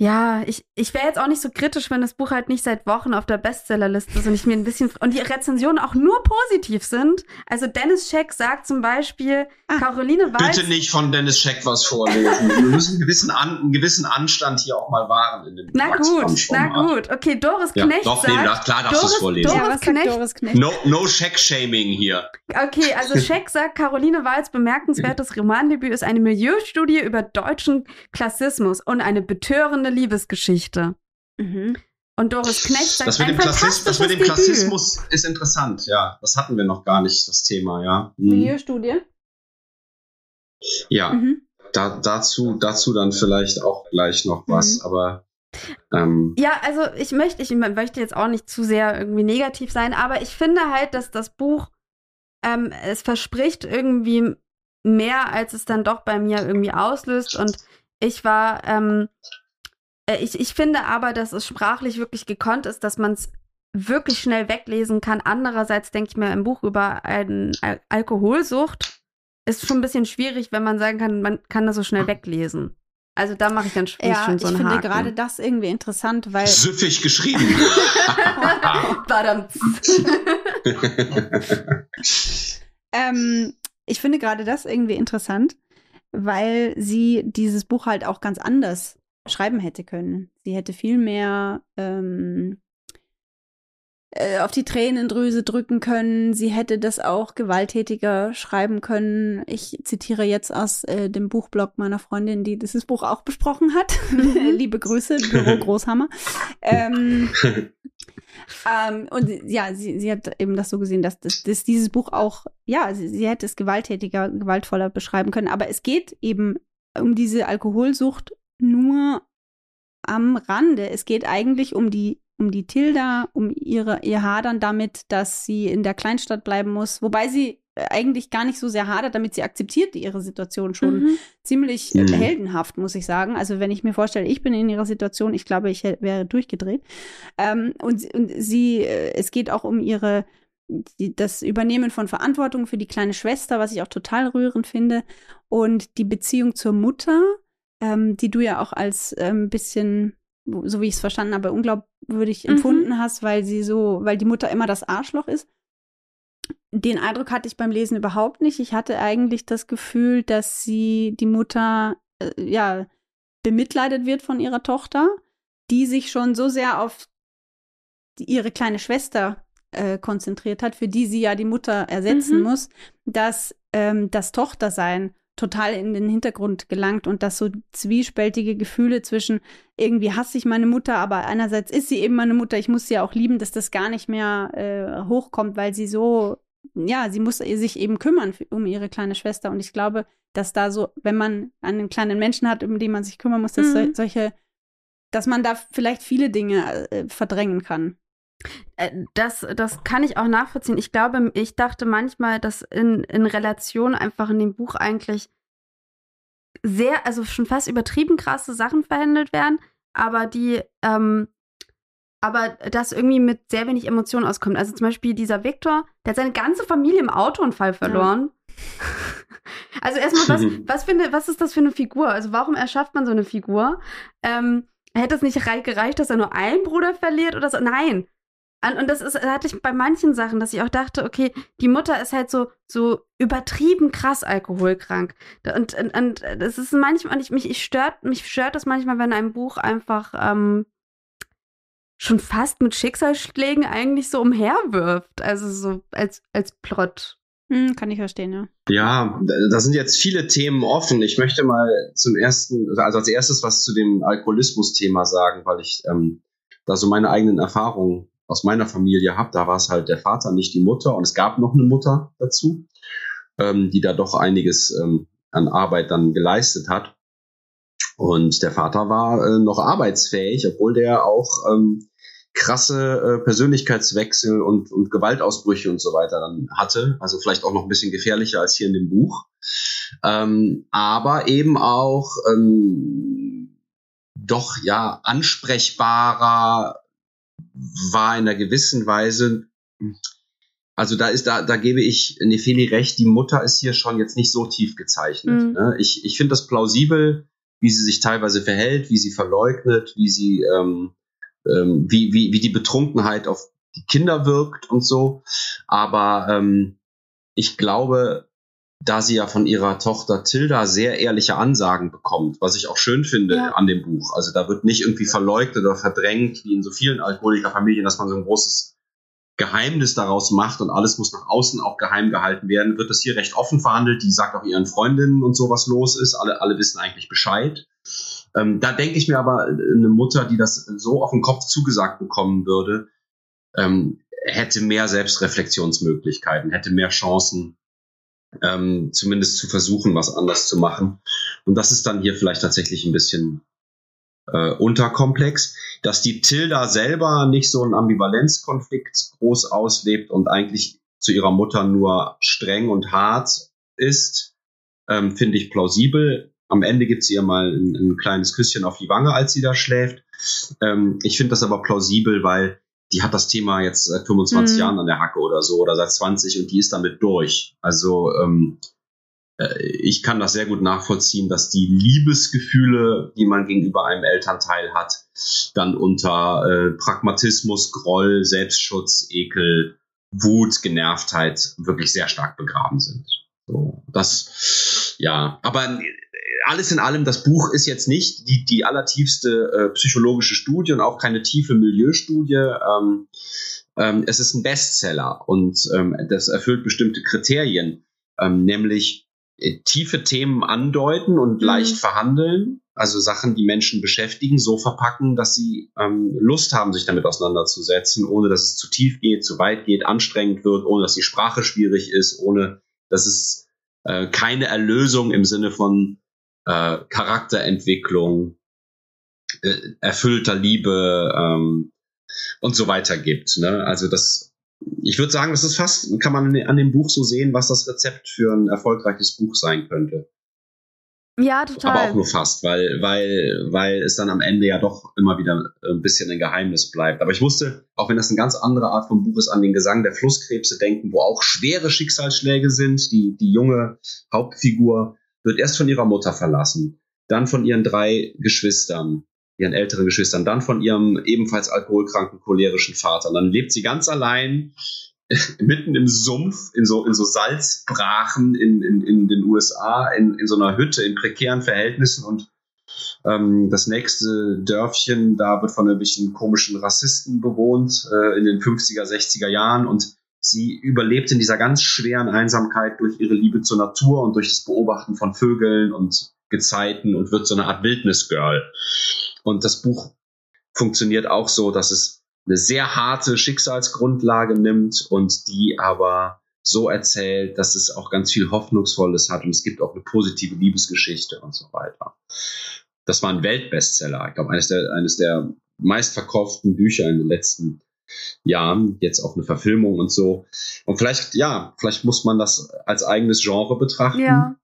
ja, ich, ich wäre jetzt auch nicht so kritisch, wenn das Buch halt nicht seit Wochen auf der Bestsellerliste ist und ich mir ein bisschen und die Rezensionen auch nur positiv sind. Also Dennis Scheck sagt zum Beispiel, ah, Caroline Walz. Bitte nicht von Dennis Scheck was vorlesen. Wir müssen einen gewissen, An, einen gewissen Anstand hier auch mal wahren in dem Na gut, na gut. Okay, Doris ja, Knecht doch, sagt. Nee, klar darfst du es vorlesen. Doris, ja, Knecht, Doris Knecht. No, no Scheck-Shaming hier. Okay, also *laughs* Scheck sagt, Caroline Walz bemerkenswertes Romandebüt ist eine Milieustudie über deutschen Klassismus und eine betörende Liebesgeschichte. Geschichte. Mhm. Und Doris Knecht sagt, das mit, dem, Klassis das mit dem Klassismus ist interessant, ja. Das hatten wir noch gar nicht, das Thema, ja. Mhm. Milieustudie? Ja, mhm. da, dazu, dazu dann vielleicht auch gleich noch was, mhm. aber ähm, ja, also ich möchte, ich möchte jetzt auch nicht zu sehr irgendwie negativ sein, aber ich finde halt, dass das Buch ähm, es verspricht irgendwie mehr, als es dann doch bei mir irgendwie auslöst. Und ich war ähm, äh, ich, ich finde aber, dass es sprachlich wirklich gekonnt ist, dass man es wirklich schnell weglesen kann. Andererseits denke ich mir, ein Buch über eine Al Alkoholsucht ist schon ein bisschen schwierig, wenn man sagen kann, man kann das so schnell weglesen. Also da mache ich dann schon, ja, schon so einen ich finde Haken. gerade das irgendwie interessant, weil Süffig geschrieben. *laughs* *laughs* Ähm, ich finde gerade das irgendwie interessant, weil sie dieses Buch halt auch ganz anders schreiben hätte können. Sie hätte viel mehr ähm, äh, auf die Tränendrüse drücken können. Sie hätte das auch gewalttätiger schreiben können. Ich zitiere jetzt aus äh, dem Buchblog meiner Freundin, die dieses Buch auch besprochen hat. *laughs* Liebe Grüße, Büro *laughs* Großhammer. ähm, *laughs* ähm, und ja, sie, sie hat eben das so gesehen, dass, dass, dass dieses Buch auch, ja, sie, sie hätte es gewalttätiger, gewaltvoller beschreiben können. Aber es geht eben um diese Alkoholsucht nur am Rande. Es geht eigentlich um die um die Tilda, um ihre, ihr Hadern damit, dass sie in der Kleinstadt bleiben muss, wobei sie eigentlich gar nicht so sehr hadert, damit sie akzeptiert ihre Situation schon Mhm. ziemlich Mhm. äh, heldenhaft, muss ich sagen. Also wenn ich mir vorstelle, ich bin in ihrer Situation, ich glaube, ich wäre durchgedreht. Ähm, und, sie- und sie, äh, es geht auch um ihre die, das Übernehmen von Verantwortung für die kleine Schwester, was ich auch total rührend finde, und die Beziehung zur Mutter, ähm, die du ja auch als ähm, bisschen, so wie ich es verstanden habe, unglaubwürdig Mhm. empfunden hast, weil sie so, weil die Mutter immer das Arschloch ist. Den Eindruck hatte ich beim Lesen überhaupt nicht. Ich hatte eigentlich das Gefühl, dass sie die Mutter äh, ja bemitleidet wird von ihrer Tochter, die sich schon so sehr auf ihre kleine Schwester äh, konzentriert hat, für die sie ja die Mutter ersetzen Mhm. muss, dass ähm, das Tochtersein total in den Hintergrund gelangt und dass so zwiespältige Gefühle zwischen irgendwie hasse ich meine Mutter, aber einerseits ist sie eben meine Mutter, ich muss sie ja auch lieben, dass das gar nicht mehr äh, hochkommt, weil sie so, ja, sie muss sich eben kümmern für, um ihre kleine Schwester und ich glaube, dass da so, wenn man einen kleinen Menschen hat, um den man sich kümmern muss, dass Mhm. sol solche, dass man da vielleicht viele Dinge äh, verdrängen kann. Äh, Das, das kann ich auch nachvollziehen. Ich glaube, ich dachte manchmal, dass in, in Relation einfach in dem Buch eigentlich sehr, also schon fast übertrieben krasse Sachen verhandelt werden, aber die, ähm, aber das irgendwie mit sehr wenig Emotionen auskommt. Also zum Beispiel dieser Viktor, der hat seine ganze Familie im Autounfall verloren. *laughs* Also erstmal, was, *laughs* was, für eine, was ist das für eine Figur? Also warum erschafft man so eine Figur? Ähm, hätte es nicht rei- gereicht, dass er nur einen Bruder verliert oder so? Nein. Und, und das ist, hatte ich bei manchen Sachen, dass ich auch dachte, okay, die Mutter ist halt so, so übertrieben krass alkoholkrank. Und, und, und das ist manchmal, und ich, mich, ich stört, mich stört das manchmal, wenn ein Buch einfach ähm, schon fast mit Schicksalsschlägen eigentlich so umherwirft. Also so als, als Plot. Hm, kann ich verstehen, ja. Ja, da da sind jetzt viele Themen offen. Ich möchte mal zum ersten, also als erstes was zu dem Alkoholismus-Thema sagen, weil ich ähm, da so meine eigenen Erfahrungen aus meiner Familie habe. Da war es halt der Vater, nicht die Mutter. Und es gab noch eine Mutter dazu, ähm, die da doch einiges ähm, an Arbeit dann geleistet hat. Und der Vater war äh, noch arbeitsfähig, obwohl der auch ähm, krasse äh, Persönlichkeitswechsel und, und Gewaltausbrüche und so weiter dann hatte. Also vielleicht auch noch ein bisschen gefährlicher als hier in dem Buch. Ähm, aber eben auch ähm, doch ja ansprechbarer war in einer gewissen Weise. Also da ist da da gebe ich Nefeli recht. Die Mutter ist hier schon jetzt nicht so tief gezeichnet. Mhm. Ne? Ich ich finde das plausibel, wie sie sich teilweise verhält, wie sie verleugnet, wie sie ähm, ähm, wie, wie, wie die Betrunkenheit auf die Kinder wirkt und so. Aber ähm, ich glaube, da sie ja von ihrer Tochter Tilda sehr ehrliche Ansagen bekommt, was ich auch schön finde Ja. an dem Buch. Also da wird nicht irgendwie verleugnet oder verdrängt, wie in so vielen Alkoholikerfamilien, dass man so ein großes Geheimnis daraus macht und alles muss nach außen auch geheim gehalten werden, wird das hier recht offen verhandelt. Die sagt auch ihren Freundinnen und so, was los ist. Alle, alle wissen eigentlich Bescheid. Ähm, da denke ich mir aber, eine Mutter, die das so auf den Kopf zugesagt bekommen würde, ähm, hätte mehr Selbstreflexionsmöglichkeiten, hätte mehr Chancen, ähm, zumindest zu versuchen, was anders zu machen. Und das ist dann hier vielleicht tatsächlich ein bisschen äh, unterkomplex, dass die Tilda selber nicht so einen Ambivalenzkonflikt groß auslebt und eigentlich zu ihrer Mutter nur streng und hart ist, ähm, finde ich plausibel. Am Ende gibt sie ihr mal ein, ein kleines Küsschen auf die Wange, als sie da schläft. Ähm, ich finde das aber plausibel, weil die hat das Thema jetzt seit 25 mhm. Jahren an der Hacke oder so oder seit 20 und die ist damit durch. Also ähm, äh, ich kann das sehr gut nachvollziehen, dass die Liebesgefühle, die man gegenüber einem Elternteil hat, dann unter äh, Pragmatismus, Groll, Selbstschutz, Ekel, Wut, Genervtheit wirklich sehr stark begraben sind. So, das, ja, aber alles in allem, das Buch ist jetzt nicht die, die allertiefste äh, psychologische Studie und auch keine tiefe Milieustudie. Ähm, ähm, es ist ein Bestseller und ähm, das erfüllt bestimmte Kriterien, ähm, nämlich äh, tiefe Themen andeuten und mhm. leicht verhandeln, also Sachen, die Menschen beschäftigen, so verpacken, dass sie ähm, Lust haben, sich damit auseinanderzusetzen, ohne dass es zu tief geht, zu weit geht, anstrengend wird, ohne dass die Sprache schwierig ist, ohne dass es äh, keine Erlösung im Sinne von äh, Charakterentwicklung, äh, erfüllter Liebe ähm, und so weiter gibt. Ne? Also das, ich würde sagen, das ist fast, kann man an dem Buch so sehen, was das Rezept für ein erfolgreiches Buch sein könnte. Ja, total. Aber auch nur fast, weil, weil, weil es dann am Ende ja doch immer wieder ein bisschen ein Geheimnis bleibt. Aber ich musste, auch wenn das eine ganz andere Art von Buch ist, an den Gesang der Flusskrebse denken, wo auch schwere Schicksalsschläge sind. Die, die junge Hauptfigur wird erst von ihrer Mutter verlassen, dann von ihren drei Geschwistern, ihren älteren Geschwistern, dann von ihrem ebenfalls alkoholkranken, cholerischen Vater. Und dann lebt sie ganz allein *laughs* mitten im Sumpf, in so, in so Salzbrachen in, in, in den USA, in, in so einer Hütte, in prekären Verhältnissen und ähm, das nächste Dörfchen, da wird von irgendwelchen komischen Rassisten bewohnt äh, in den 50er, 60er Jahren und sie überlebt in dieser ganz schweren Einsamkeit durch ihre Liebe zur Natur und durch das Beobachten von Vögeln und Gezeiten und wird so eine Art Wildnisgirl. Und das Buch funktioniert auch so, dass es eine sehr harte Schicksalsgrundlage nimmt und die aber so erzählt, dass es auch ganz viel Hoffnungsvolles hat und es gibt auch eine positive Liebesgeschichte und so weiter. Das war ein Weltbestseller. Ich glaube, eines der, eines der meistverkauften Bücher in den letzten Jahren, jetzt auch eine Verfilmung und so. Und vielleicht, ja, vielleicht muss man das als eigenes Genre betrachten. Ja.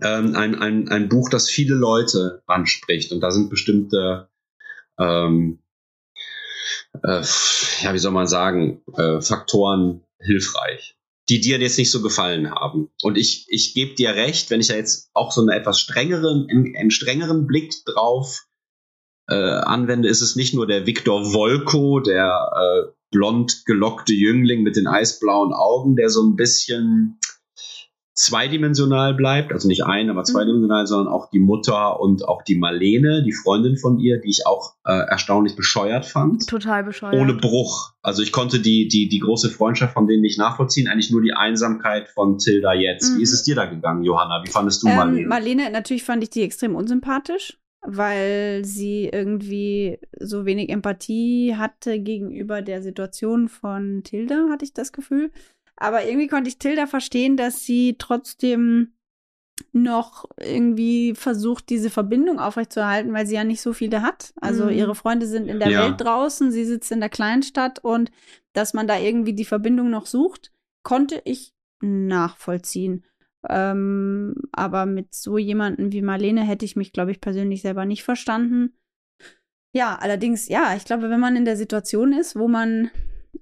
Ähm, ein, ein, ein Buch, das viele Leute anspricht. Und da sind bestimmte, ähm, äh, ja, wie soll man sagen, äh, Faktoren hilfreich, die dir jetzt nicht so gefallen haben. Und ich, ich gebe dir recht, wenn ich da jetzt auch so einen etwas strengeren, einen, einen strengeren Blick drauf äh, anwende, ist es nicht nur der Viktor Volko, der äh, blond gelockte Jüngling mit den eisblauen Augen, der so ein bisschen zweidimensional bleibt, also nicht ein, aber mhm. zweidimensional, mhm. sondern auch die Mutter und auch die Marlene, die Freundin von ihr, die ich auch äh, erstaunlich bescheuert fand. Total bescheuert. Ohne Bruch. Also ich konnte die, die, die große Freundschaft von denen nicht nachvollziehen, eigentlich nur die Einsamkeit von Tilda jetzt. Mhm. Wie ist es dir da gegangen, Johanna? Wie fandest du ähm, Marlene? Marlene, natürlich fand ich die extrem unsympathisch weil sie irgendwie so wenig Empathie hatte gegenüber der Situation von Tilda, hatte ich das Gefühl. Aber irgendwie konnte ich Tilda verstehen, dass sie trotzdem noch irgendwie versucht, diese Verbindung aufrechtzuerhalten, weil sie ja nicht so viele hat. Also mhm. ihre Freunde sind in der ja. Welt draußen, sie sitzt in der Kleinstadt und dass man da irgendwie die Verbindung noch sucht, konnte ich nachvollziehen. Ähm, aber mit so jemanden wie Marlene hätte ich mich, glaube ich, persönlich selber nicht verstanden. Ja, allerdings, ja, ich glaube, wenn man in der Situation ist, wo man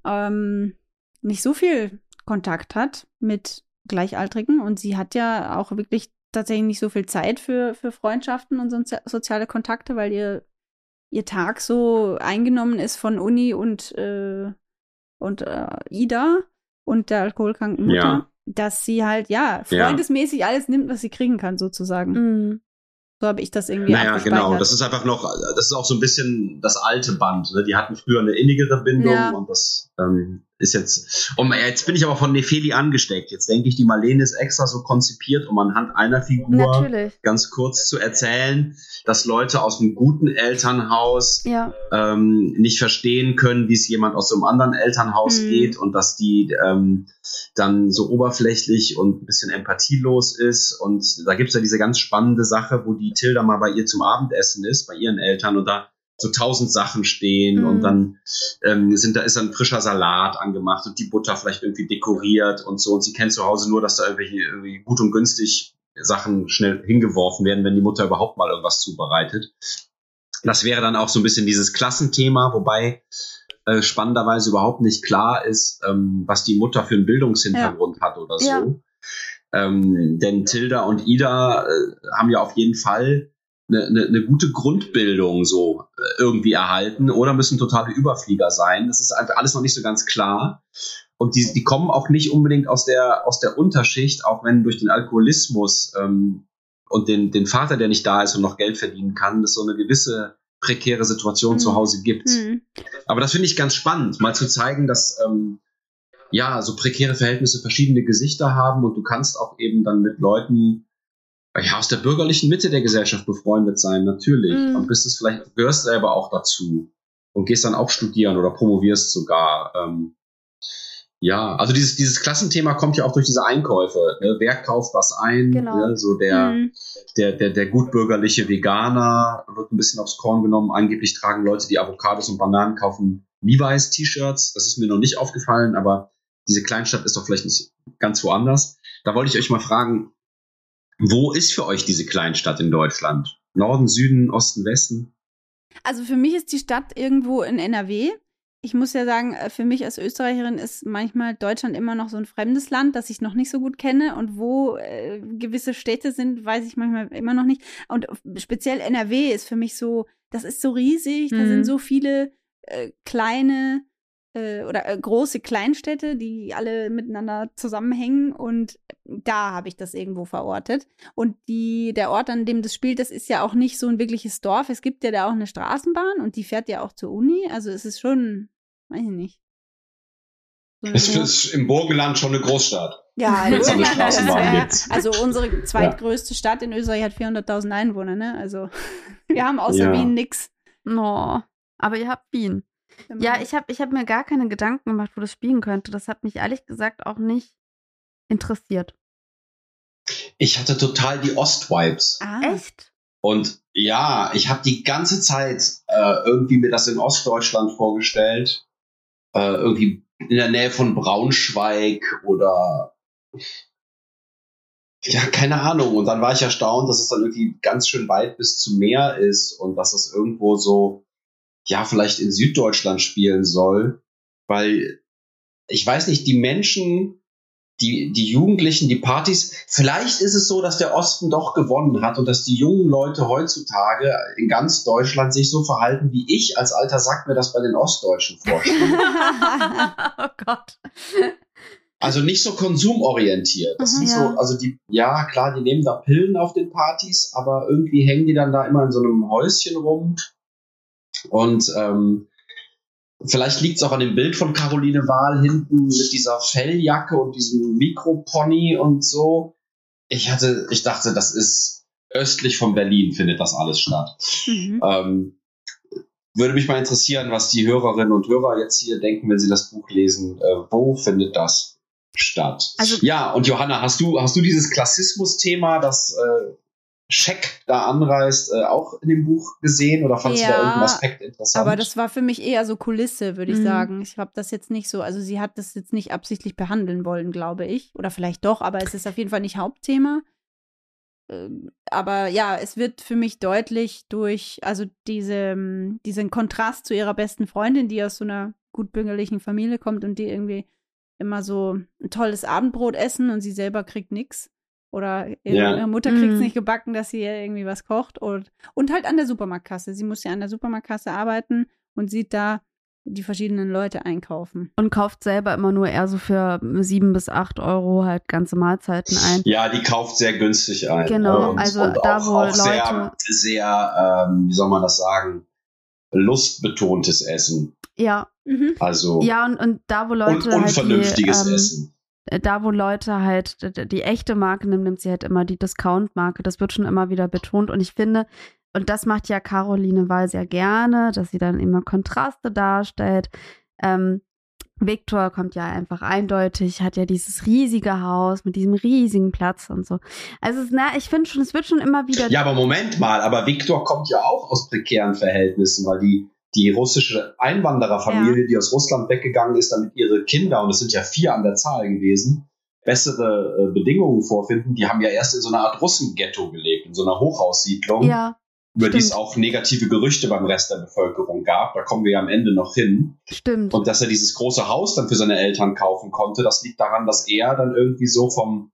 ähm, nicht so viel Kontakt hat mit Gleichaltrigen und sie hat ja auch wirklich tatsächlich nicht so viel Zeit für, für Freundschaften und so, soziale Kontakte, weil ihr, ihr Tag so eingenommen ist von Uni und, äh, und äh, Ida und der alkoholkranken Mutter. Ja dass sie halt, ja, freundesmäßig ja. alles nimmt, was sie kriegen kann, sozusagen. Mhm. So habe ich das irgendwie Naja, genau. Das ist einfach noch, das ist auch so ein bisschen das alte Band. Ne? Die hatten früher eine innigere Bindung ja. und das ähm, ist jetzt. Und jetzt bin ich aber von Nefeli angesteckt. Jetzt denke ich, die Marlene ist extra so konzipiert, um anhand einer Figur Natürlich. ganz kurz zu erzählen, dass Leute aus einem guten Elternhaus ja. ähm, nicht verstehen können, wie es jemand aus so einem anderen Elternhaus mhm. geht und dass die ähm, dann so oberflächlich und ein bisschen empathielos ist. Und da gibt es ja diese ganz spannende Sache, wo die Tilda mal bei ihr zum Abendessen ist, bei ihren Eltern und da so tausend Sachen stehen mhm. und dann ähm, sind da ist ein frischer Salat angemacht und die Butter vielleicht irgendwie dekoriert und so und sie kennt zu Hause nur, dass da irgendwelche irgendwie gut und günstig Sachen schnell hingeworfen werden, wenn die Mutter überhaupt mal irgendwas zubereitet. Das wäre dann auch so ein bisschen dieses Klassenthema, wobei äh, spannenderweise überhaupt nicht klar ist, ähm, was die Mutter für einen Bildungshintergrund ja. hat oder so. Ja. Ähm, denn Tilda und Ida äh, haben ja auf jeden Fall eine, eine, eine gute Grundbildung so äh, irgendwie erhalten oder müssen totale Überflieger sein. Das ist einfach alles noch nicht so ganz klar. Und die, die kommen auch nicht unbedingt aus der, aus der Unterschicht, auch wenn durch den Alkoholismus ähm, und den, den Vater, der nicht da ist und noch Geld verdienen kann, es so eine gewisse prekäre Situation mhm. zu Hause gibt. Mhm. Aber das finde ich ganz spannend, mal zu zeigen, dass ähm, ja so prekäre Verhältnisse verschiedene Gesichter haben und du kannst auch eben dann mit Leuten ja, aus der bürgerlichen Mitte der Gesellschaft befreundet sein, natürlich. Mhm. Und bist es vielleicht, gehörst selber auch dazu und gehst dann auch studieren oder promovierst sogar. Ähm, ja, also dieses, dieses Klassenthema kommt ja auch durch diese Einkäufe. Ne? Wer kauft was ein? Genau. Ne? So der, mhm. der, der, der gutbürgerliche Veganer wird ein bisschen aufs Korn genommen. Angeblich tragen Leute, die Avocados und Bananen kaufen, Levi's T-Shirts. Das ist mir noch nicht aufgefallen, aber diese Kleinstadt ist doch vielleicht nicht ganz woanders. Da wollte ich euch mal fragen, wo ist für euch diese Kleinstadt in Deutschland? Norden, Süden, Osten, Westen? Also für mich ist die Stadt irgendwo in NRW ich muss ja sagen, äh, für mich als Österreicherin ist manchmal Deutschland immer noch so ein fremdes Land, das ich noch nicht so gut kenne. Und wo äh, gewisse Städte sind, weiß ich manchmal immer noch nicht. Und speziell NRW ist für mich so, das ist so riesig, mhm. da sind mhm. so viele äh, kleine äh, oder äh, große Kleinstädte, die alle miteinander zusammenhängen. Und da habe ich das irgendwo verortet. Und die, der Ort, an dem das spielt, das ist ja auch nicht so ein wirkliches Dorf. Es gibt ja da auch eine Straßenbahn und die fährt ja auch zur Uni. Also es ist schon, weiß ich nicht. So es ist im Burgenland schon eine Großstadt. Ja, *laughs* also, eine Straßenbahn gibt. also unsere zweitgrößte ja. Stadt in Österreich hat 400.000 Einwohner, ne? Also *laughs* wir haben außer ja. Wien nix. No, aber ihr habt Wien. Ja, ich habe ich hab mir gar keine Gedanken gemacht, wo das spielen könnte. Das hat mich ehrlich gesagt auch nicht interessiert. Ich hatte total die Ost-Vibes. Ah. Echt? Und ja, ich habe die ganze Zeit äh, irgendwie mir das in Ostdeutschland vorgestellt. Äh, irgendwie in der Nähe von Braunschweig oder ja, keine Ahnung. Und dann war ich erstaunt, dass es dann irgendwie ganz schön weit bis zum Meer ist und dass es irgendwo so, ja, vielleicht in Süddeutschland spielen soll. Weil ich weiß nicht, die Menschen die, die Jugendlichen, die Partys. Vielleicht ist es so, dass der Osten doch gewonnen hat und dass die jungen Leute heutzutage in ganz Deutschland sich so verhalten, wie ich als alter Sack mir das bei den Ostdeutschen vorstelle. *laughs* oh Gott. Also nicht so konsumorientiert. Das mhm, sind ja. so, also die, ja klar, die nehmen da Pillen auf den Partys, aber irgendwie hängen die dann da immer in so einem Häuschen rum. Und ähm, Vielleicht liegt es auch an dem Bild von Caroline Wahl hinten mit dieser Felljacke und diesem Mikropony und so. Ich hatte, ich dachte, das ist östlich von Berlin findet das alles statt. Mhm. Ähm, würde mich mal interessieren, was die Hörerinnen und Hörer jetzt hier denken, wenn sie das Buch lesen. Äh, wo findet das statt? Also, ja, und Johanna, hast du, hast du dieses Klassismus-Thema, das äh, Scheck da anreist, äh, auch in dem Buch gesehen oder fandest ja, du da irgendeinen Aspekt interessant? Aber das war für mich eher so Kulisse, würde ich mhm. sagen. Ich habe das jetzt nicht so, also sie hat das jetzt nicht absichtlich behandeln wollen, glaube ich. Oder vielleicht doch, aber es ist auf jeden Fall nicht Hauptthema. Ähm, aber ja, es wird für mich deutlich durch, also diese, diesen Kontrast zu ihrer besten Freundin, die aus so einer gutbürgerlichen Familie kommt und die irgendwie immer so ein tolles Abendbrot essen und sie selber kriegt nichts oder ja. ihre Mutter kriegt es mhm. nicht gebacken, dass sie ihr irgendwie was kocht. Und, und halt an der Supermarktkasse. Sie muss ja an der Supermarktkasse arbeiten und sieht da die verschiedenen Leute einkaufen. Und kauft selber immer nur eher so für sieben bis acht Euro halt ganze Mahlzeiten ein. Ja, die kauft sehr günstig ein. Genau, und, also und da, wo auch Leute. Sehr, sehr ähm, wie soll man das sagen, lustbetontes Essen. Ja. Mhm. Also. Ja, und, und da, wo Leute. Und unvernünftiges halt die, ähm, Essen da, wo Leute halt die echte Marke nimmt, nimmt sie halt immer die Discount-Marke. Das wird schon immer wieder betont. Und ich finde, und das macht ja Caroline Wahl sehr gerne, dass sie dann immer Kontraste darstellt. Ähm, Victor kommt ja einfach eindeutig, hat ja dieses riesige Haus mit diesem riesigen Platz und so. Also, na, ich finde schon, es wird schon immer wieder. Ja, aber Moment mal, aber Victor kommt ja auch aus prekären Verhältnissen, weil die die russische Einwandererfamilie, ja. die aus Russland weggegangen ist, damit ihre Kinder, und es sind ja vier an der Zahl gewesen, bessere äh, Bedingungen vorfinden, die haben ja erst in so einer Art Russenghetto gelebt, in so einer Hochhaussiedlung. Ja. über die es auch negative Gerüchte beim Rest der Bevölkerung gab. Da kommen wir ja am Ende noch hin. Stimmt. Und dass er dieses große Haus dann für seine Eltern kaufen konnte, das liegt daran, dass er dann irgendwie so vom,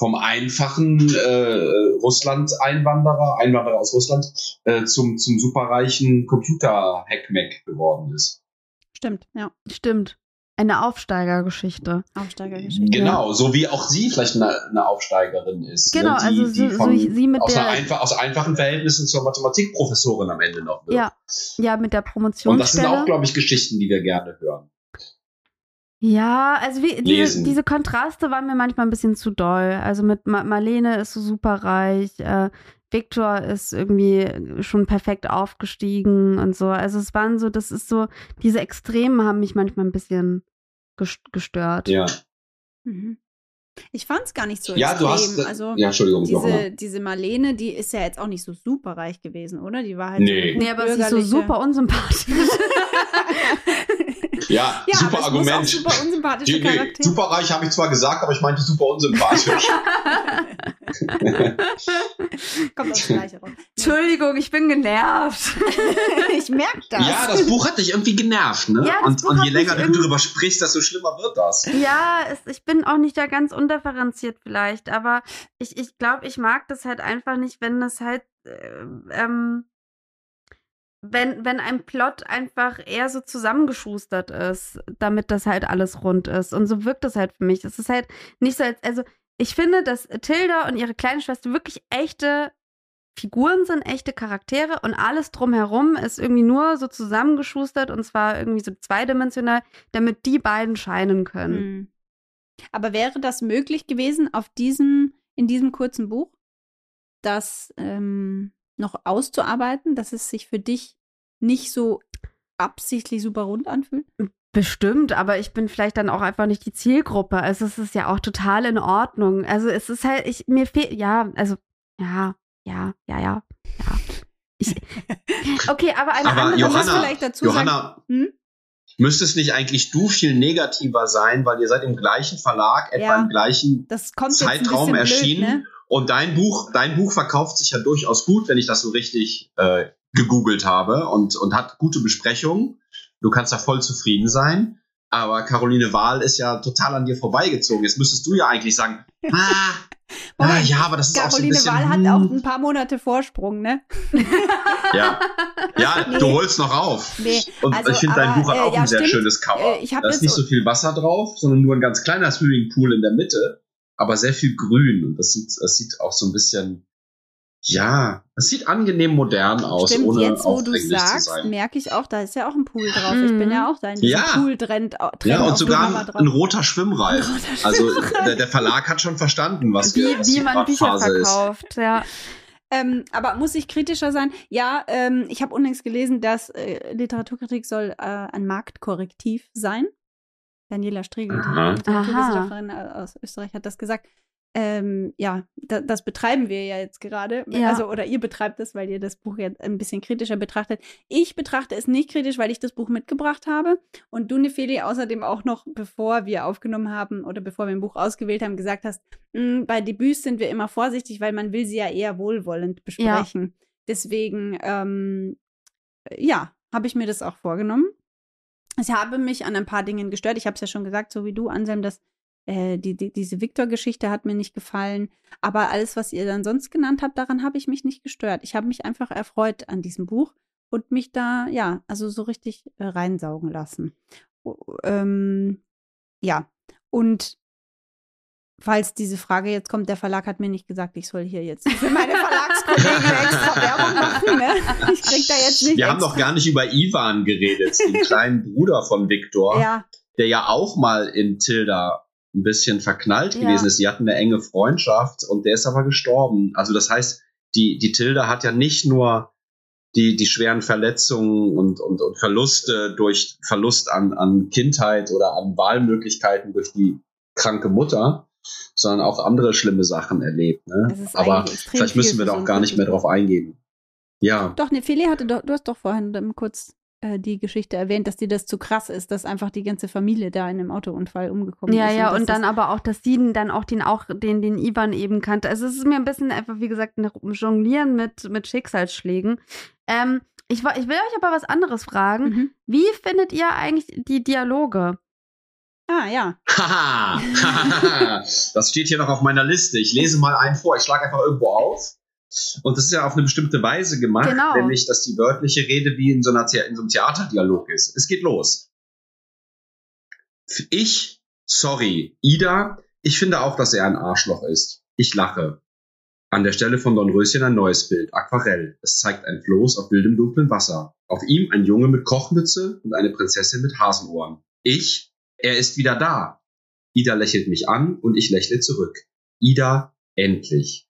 vom einfachen äh, Russland-Einwanderer, Einwanderer aus Russland, äh, zum, zum superreichen Computer-Hackmack geworden ist. Stimmt, ja. Stimmt. Eine Aufsteigergeschichte. Aufsteigergeschichte. Genau, so wie auch sie vielleicht eine, eine Aufsteigerin ist. Genau, ne? die, also die so, so von, sie mit aus, der. einfach, aus einfachen Verhältnissen zur Mathematikprofessorin am Ende noch wird. ja, ja, mit der Und das sind auch, glaube ich, Geschichten, die wir gerne hören. Ja, also wie, diese, diese Kontraste waren mir manchmal ein bisschen zu doll. Also mit Ma Marlene ist so superreich, äh, Viktor ist irgendwie schon perfekt aufgestiegen und so. Also es waren so, das ist so, diese Extremen haben mich manchmal ein bisschen ges- gestört. Ja, Mhm. Ich fand es gar nicht so ja extrem. du hast. also ja, Entschuldigung, diese, diese Marlene, die ist ja jetzt auch nicht so super reich gewesen, oder? Die war halt Nee. so Nee, aber sie ist so super unsympathisch. Ja, ja, super aber es muss auch Argument. super unsympathische Die, nee, superreich habe ich zwar gesagt, aber ich meinte super unsympathisch. *laughs* Kommt aufs Gleiche raus. Entschuldigung, ich bin genervt. ich merke das. ja, das Buch hat dich irgendwie genervt, ne? Ja, das und, Buch und hat je länger du darüber sprichst, desto schlimmer wird das. Ja, es, ich bin auch nicht da ganz undifferenziert vielleicht, aber ich, ich glaube, ich mag das halt einfach nicht, wenn das halt, äh, ähm, wenn, wenn ein Plot einfach eher so zusammengeschustert ist, damit das halt alles rund ist. Und so wirkt das halt für mich. Es ist halt nicht so, als, also ich finde, dass Tilda und ihre kleine Schwester wirklich echte Figuren sind, echte Charaktere und alles drumherum ist irgendwie nur so zusammengeschustert und zwar irgendwie so zweidimensional, damit die beiden scheinen können. Aber wäre das möglich gewesen, auf diesem, in diesem kurzen Buch, das ähm, noch auszuarbeiten, dass es sich für dich nicht so absichtlich super rund anfühlt? Bestimmt, aber ich bin vielleicht dann auch einfach nicht die Zielgruppe. Also es ist ja auch total in Ordnung. Also es ist halt, ich, mir fehlt, ja, also, ja, ja, ja, ja, ja. Ich, *laughs* okay, aber eine Aber andere Man muss Johanna, vielleicht dazu Johanna, sagen, hm? Müsstest nicht eigentlich du viel negativer sein, weil ihr seid im gleichen Verlag, etwa Ja. im gleichen Zeitraum erschienen. blöd, ne? Und dein Buch, dein Buch verkauft sich ja durchaus gut, wenn ich das so richtig äh, gegoogelt habe und, und hat gute Besprechungen. Du kannst da voll zufrieden sein. Aber Caroline Wahl ist ja total an dir vorbeigezogen. Jetzt müsstest du ja eigentlich sagen, *laughs* ah, ah ja, aber das ist auch so ein Caroline bisschen. Wahl hat hm, auch ein paar Monate Vorsprung, ne? *laughs* Ja, ja *laughs* Nee. du holst noch auf. Nee, Und also, ich finde, dein Buch hat äh, auch ja, ein sehr stimmt. schönes Cover. Äh, ich hab da ist nicht so- so viel Wasser drauf, sondern nur ein ganz kleiner Swimmingpool in der Mitte, aber sehr viel Grün. Und das sieht, das sieht auch so ein bisschen, ja, es sieht angenehm modern aus, Stimmt, ohne jetzt wo du sagst, sein. merke ich auch, da ist ja auch ein Pool drauf. Ich bin Mhm. ja auch da in diesem Ja. Pool-Trend. Ja, Trend und auf sogar ein, drauf. ein roter Schwimmreif. Ein roter Also der, der Verlag hat schon verstanden, was, wie, was wie man Bücher Phase ist. verkauft, ja. Ähm, aber muss ich kritischer sein? Ja, ähm, ich habe unlängst gelesen, dass äh, Literaturkritik soll äh, ein Marktkorrektiv sein. Daniela Striegel, die Aha. Literaturwissenschaftlerin aus Österreich, hat das gesagt. Ähm, ja, da, das betreiben wir ja jetzt gerade. Ja. Also, oder ihr betreibt es, weil ihr das Buch jetzt ein bisschen kritischer betrachtet. Ich betrachte es nicht kritisch, weil ich das Buch mitgebracht habe. Und du, Nefeli, außerdem auch noch, bevor wir aufgenommen haben oder bevor wir ein Buch ausgewählt haben, gesagt hast, "Mm, bei Debüts sind wir immer vorsichtig, weil man will sie ja eher wohlwollend besprechen. Deswegen, ähm, ja, habe ich mir das auch vorgenommen. Ich habe mich an ein paar Dingen gestört. Ich habe es ja schon gesagt, so wie du, Anselm, dass äh, die, die, diese Victor-Geschichte hat mir nicht gefallen. Aber alles, was ihr dann sonst genannt habt, daran habe ich mich nicht gestört. Ich habe mich einfach erfreut an diesem Buch und mich da, ja, also so richtig äh, reinsaugen lassen. Ähm, ja, und falls diese Frage jetzt kommt, der Verlag hat mir nicht gesagt, ich soll hier jetzt für meine Verlagskollegen *laughs* extra Werbung machen. Ne? Ich krieg da jetzt nicht Wir haben noch gar nicht über Ivan geredet, den kleinen Bruder von Viktor, *laughs* Ja, der ja auch mal in Tilda ein bisschen verknallt Ja. gewesen ist. Sie hatten eine enge Freundschaft und der ist aber gestorben. Also das heißt, die, die Tilda hat ja nicht nur die, die schweren Verletzungen und, und, und Verluste durch Verlust an, an Kindheit oder an Wahlmöglichkeiten durch die kranke Mutter, sondern auch andere schlimme Sachen erlebt. Ne? Aber vielleicht müssen wir da auch gar nicht mehr drauf eingehen. Ja. Doch, ne, Feli hatte doch, du hast doch vorhin kurz äh, die Geschichte erwähnt, dass dir das zu krass ist, dass einfach die ganze Familie da in einem Autounfall umgekommen ja, ist. Ja, ja, dass und dann aber auch, dass sie dann auch den auch den den Ivan eben kannte. Also es ist mir ein bisschen einfach, wie gesagt, ein Jonglieren mit mit Schicksalsschlägen. Ähm, ich, ich will euch aber was anderes fragen. Mhm. Wie findet ihr eigentlich die Dialoge? Ah, ja. *laughs* Das steht hier noch auf meiner Liste. Ich lese mal einen vor. Ich schlage einfach irgendwo auf. Und das ist ja auf eine bestimmte Weise gemacht, Genau. nämlich, dass die wörtliche Rede wie in so, einer in so einem Theaterdialog ist. Es geht los. Ich, sorry, Ida, ich finde auch, dass er ein Arschloch ist. Ich lache. An der Stelle von Dornröschen ein neues Bild, Aquarell. Es zeigt ein Floß auf wildem dunklen Wasser. Auf ihm ein Junge mit Kochmütze und eine Prinzessin mit Hasenohren. Ich, er ist wieder da. Ida lächelt mich an und ich lächle zurück. Ida, endlich.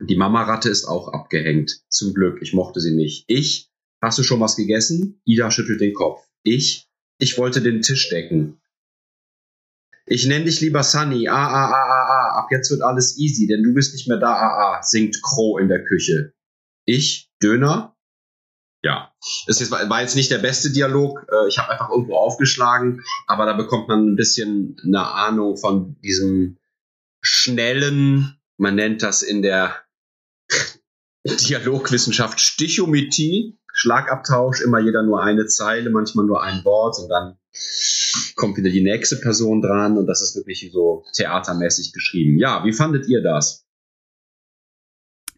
Die Mamaratte ist auch abgehängt. Zum Glück, ich mochte sie nicht. Ich, hast du schon was gegessen? Ida schüttelt den Kopf. Ich, ich wollte den Tisch decken. Ich nenn dich lieber Sunny. Ah, ah, ah, ah, ah. Ab jetzt wird alles easy, denn du bist nicht mehr da. Ah, ah, singt Crow in der Küche. Ich, Döner? Ja. Das ist, war jetzt nicht der beste Dialog. Äh, Ich habe einfach irgendwo aufgeschlagen, aber da bekommt man ein bisschen eine Ahnung von diesem schnellen, man nennt das in der Dialogwissenschaft Stichometrie, Schlagabtausch, immer jeder nur eine Zeile, manchmal nur ein Wort und dann kommt wieder die nächste Person dran und das ist wirklich so theatermäßig geschrieben. Ja, wie fandet ihr das?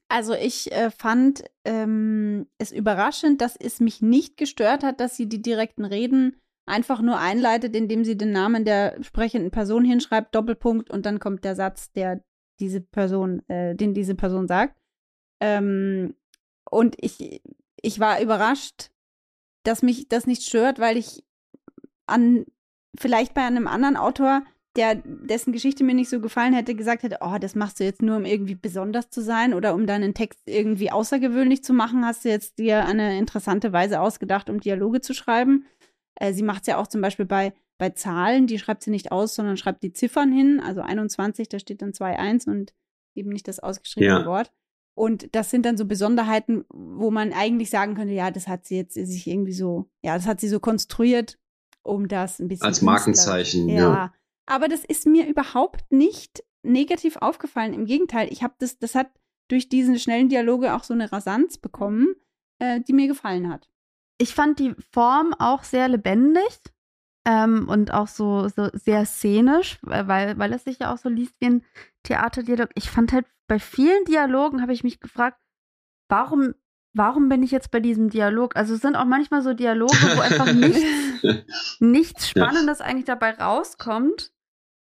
Also ich äh, fand ähm, es überraschend, dass es mich nicht gestört hat, dass sie die direkten Reden einfach nur einleitet, indem sie den Namen der sprechenden Person hinschreibt, Doppelpunkt, und dann kommt der Satz, der diese Person, äh, den diese Person sagt. Ähm, und ich, ich war überrascht, dass mich das nicht stört, weil ich an vielleicht bei einem anderen Autor, der dessen Geschichte mir nicht so gefallen hätte, gesagt hätte, oh, das machst du jetzt nur, um irgendwie besonders zu sein oder um deinen Text irgendwie außergewöhnlich zu machen, hast du jetzt dir eine interessante Weise ausgedacht, um Dialoge zu schreiben. Äh, sie macht es ja auch zum Beispiel bei, bei Zahlen, die schreibt sie nicht aus, sondern schreibt die Ziffern hin, also 21, da steht dann 2-1 und eben nicht das ausgeschriebene Ja. Wort. Und das sind dann so Besonderheiten, wo man eigentlich sagen könnte, ja, das hat sie jetzt sich irgendwie so, ja, das hat sie so konstruiert, um das ein bisschen Als Markenzeichen, Ja. ja. Aber das ist mir überhaupt nicht negativ aufgefallen. Im Gegenteil, ich habe das, das hat durch diese schnellen Dialoge auch so eine Rasanz bekommen, äh, die mir gefallen hat. Ich fand die Form auch sehr lebendig ähm, und auch so, so sehr szenisch, weil, weil es sich ja auch so liest wie ein Theaterdialog. Ich fand halt bei vielen Dialogen habe ich mich gefragt, warum, warum bin ich jetzt bei diesem Dialog? Also es sind auch manchmal so Dialoge, wo einfach *laughs* nichts, nichts Spannendes eigentlich dabei rauskommt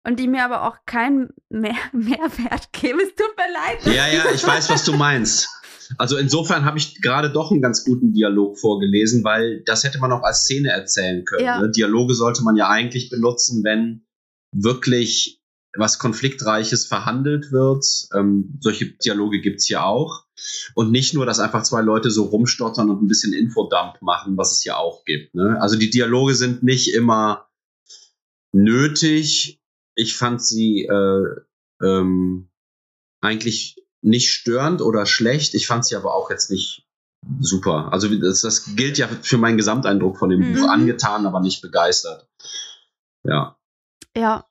und die mir aber auch keinen mehr *laughs* Mehrwert geben. Es tut mir leid. Ja, ja, ich weiß, was du meinst. Also insofern habe ich gerade doch einen ganz guten Dialog vorgelesen, weil das hätte man auch als Szene erzählen können. Ja. Ne? Dialoge sollte man ja eigentlich benutzen, wenn wirklich was Konfliktreiches verhandelt wird. Ähm, solche Dialoge gibt's hier auch. Und nicht nur, dass einfach zwei Leute so rumstottern und ein bisschen Infodump machen, was es hier auch gibt. Ne? Also die Dialoge sind nicht immer nötig. Ich fand sie äh, ähm, eigentlich nicht störend oder schlecht. Ich fand sie aber auch jetzt nicht super. Also das, das gilt ja für meinen Gesamteindruck von dem Mhm. Buch. Angetan, aber nicht begeistert. Ja. Ja.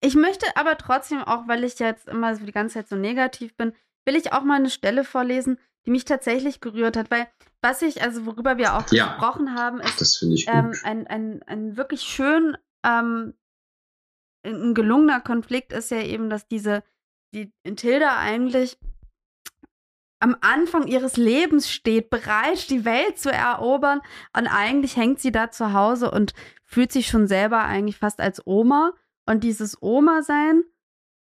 Ich möchte aber trotzdem, auch weil ich jetzt immer so die ganze Zeit so negativ bin, will ich auch mal eine Stelle vorlesen, die mich tatsächlich gerührt hat, weil was ich, also worüber wir auch Ja. gesprochen haben, ist Das finde ich gut. ähm, ein, ein, ein wirklich schön, ähm, ein gelungener Konflikt ist ja eben, dass diese, die Tilda eigentlich am Anfang ihres Lebens steht, bereit, die Welt zu erobern. Und eigentlich hängt sie da zu Hause und fühlt sich schon selber eigentlich fast als Oma. Und dieses Oma-Sein,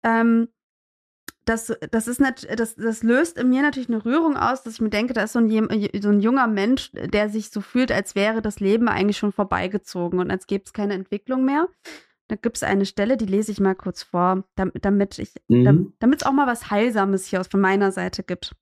ähm, das, das, ist nicht, das, das löst in mir natürlich eine Rührung aus, dass ich mir denke, da ist so ein, so ein junger Mensch, der sich so fühlt, als wäre das Leben eigentlich schon vorbeigezogen und als gäbe es keine Entwicklung mehr. Da gibt es eine Stelle, die lese ich mal kurz vor, damit, damit ich, Mhm. damit es auch mal was Heilsames hier aus von meiner Seite gibt.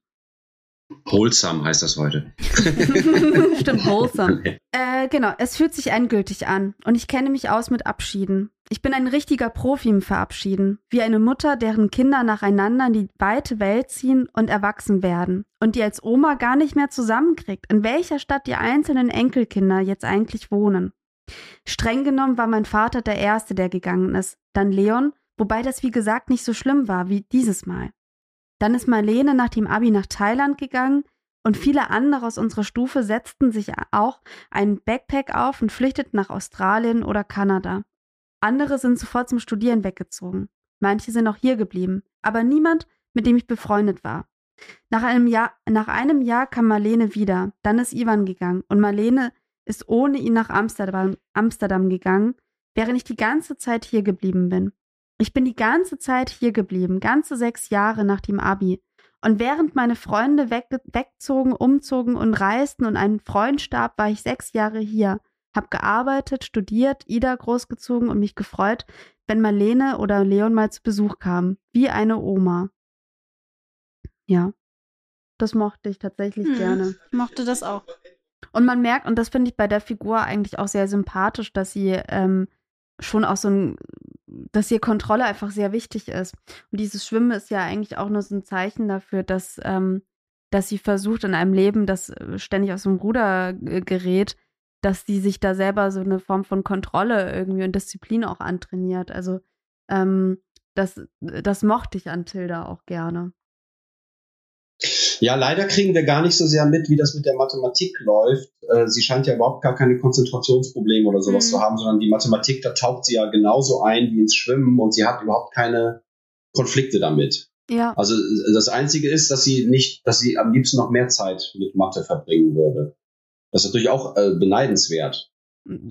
Wholesome heißt das heute. *laughs* Stimmt, wholesome. *laughs* Äh, genau, es fühlt sich endgültig an und ich kenne mich aus mit Abschieden. Ich bin ein richtiger Profi im Verabschieden, wie eine Mutter, deren Kinder nacheinander in die weite Welt ziehen und erwachsen werden und die als Oma gar nicht mehr zusammenkriegt, in welcher Stadt die einzelnen Enkelkinder jetzt eigentlich wohnen. Streng genommen war mein Vater der Erste, der gegangen ist, dann Leon, wobei das wie gesagt nicht so schlimm war wie dieses Mal. Dann ist Marlene nach dem Abi nach Thailand gegangen und viele andere aus unserer Stufe setzten sich auch einen Backpack auf und flüchteten nach Australien oder Kanada. Andere sind sofort zum Studieren weggezogen. Manche sind auch hier geblieben, aber niemand, mit dem ich befreundet war. Nach einem Jahr, nach einem Jahr kam Marlene wieder, dann ist Ivan gegangen und Marlene ist ohne ihn nach Amsterdam, Amsterdam gegangen, während ich die ganze Zeit hier geblieben bin. Ich bin die ganze Zeit hier geblieben, ganze sechs Jahre nach dem Abi. Und während meine Freunde weg, wegzogen, umzogen und reisten und ein Freund starb, war ich sechs Jahre hier, hab gearbeitet, studiert, Ida großgezogen und mich gefreut, wenn Marlene oder Leon mal zu Besuch kamen, wie eine Oma. Ja, das mochte ich tatsächlich hm, gerne. Ich mochte das auch. Und man merkt, und das finde ich bei der Figur eigentlich auch sehr sympathisch, dass sie ähm, schon auch so ein dass hier Kontrolle einfach sehr wichtig ist. Und dieses Schwimmen ist ja eigentlich auch nur so ein Zeichen dafür, dass, ähm, dass sie versucht in einem Leben, das äh, ständig aus dem Ruder gerät, dass sie sich da selber so eine Form von Kontrolle irgendwie und Disziplin auch antrainiert. Also ähm, das, das mochte ich an Tilda auch gerne. Ja, leider kriegen wir gar nicht so sehr mit, wie das mit der Mathematik läuft. Äh, sie scheint ja überhaupt gar keine Konzentrationsprobleme oder sowas mhm. zu haben, sondern die Mathematik, da taucht sie ja genauso ein wie ins Schwimmen und sie hat überhaupt keine Konflikte damit. Ja. Also das Einzige ist, dass sie nicht, dass sie am liebsten noch mehr Zeit mit Mathe verbringen würde. Das ist natürlich auch äh, beneidenswert.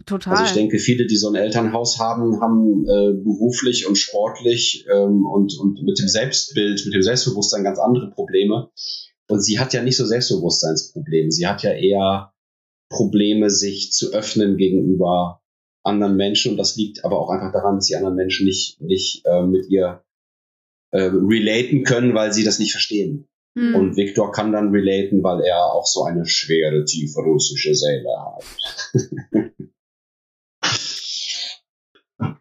Total. Also ich denke, viele, die so ein Elternhaus haben, haben äh, beruflich und sportlich ähm, und, und mit dem Selbstbild, mit dem Selbstbewusstsein ganz andere Probleme. Und sie hat ja nicht so Selbstbewusstseinsprobleme. Sie hat ja eher Probleme, sich zu öffnen gegenüber anderen Menschen. Und das liegt aber auch einfach daran, dass die anderen Menschen nicht, nicht äh, mit ihr äh, relaten können, weil sie das nicht verstehen. Hm. Und Viktor kann dann relaten, weil er auch so eine schwere, tiefe russische Seele hat.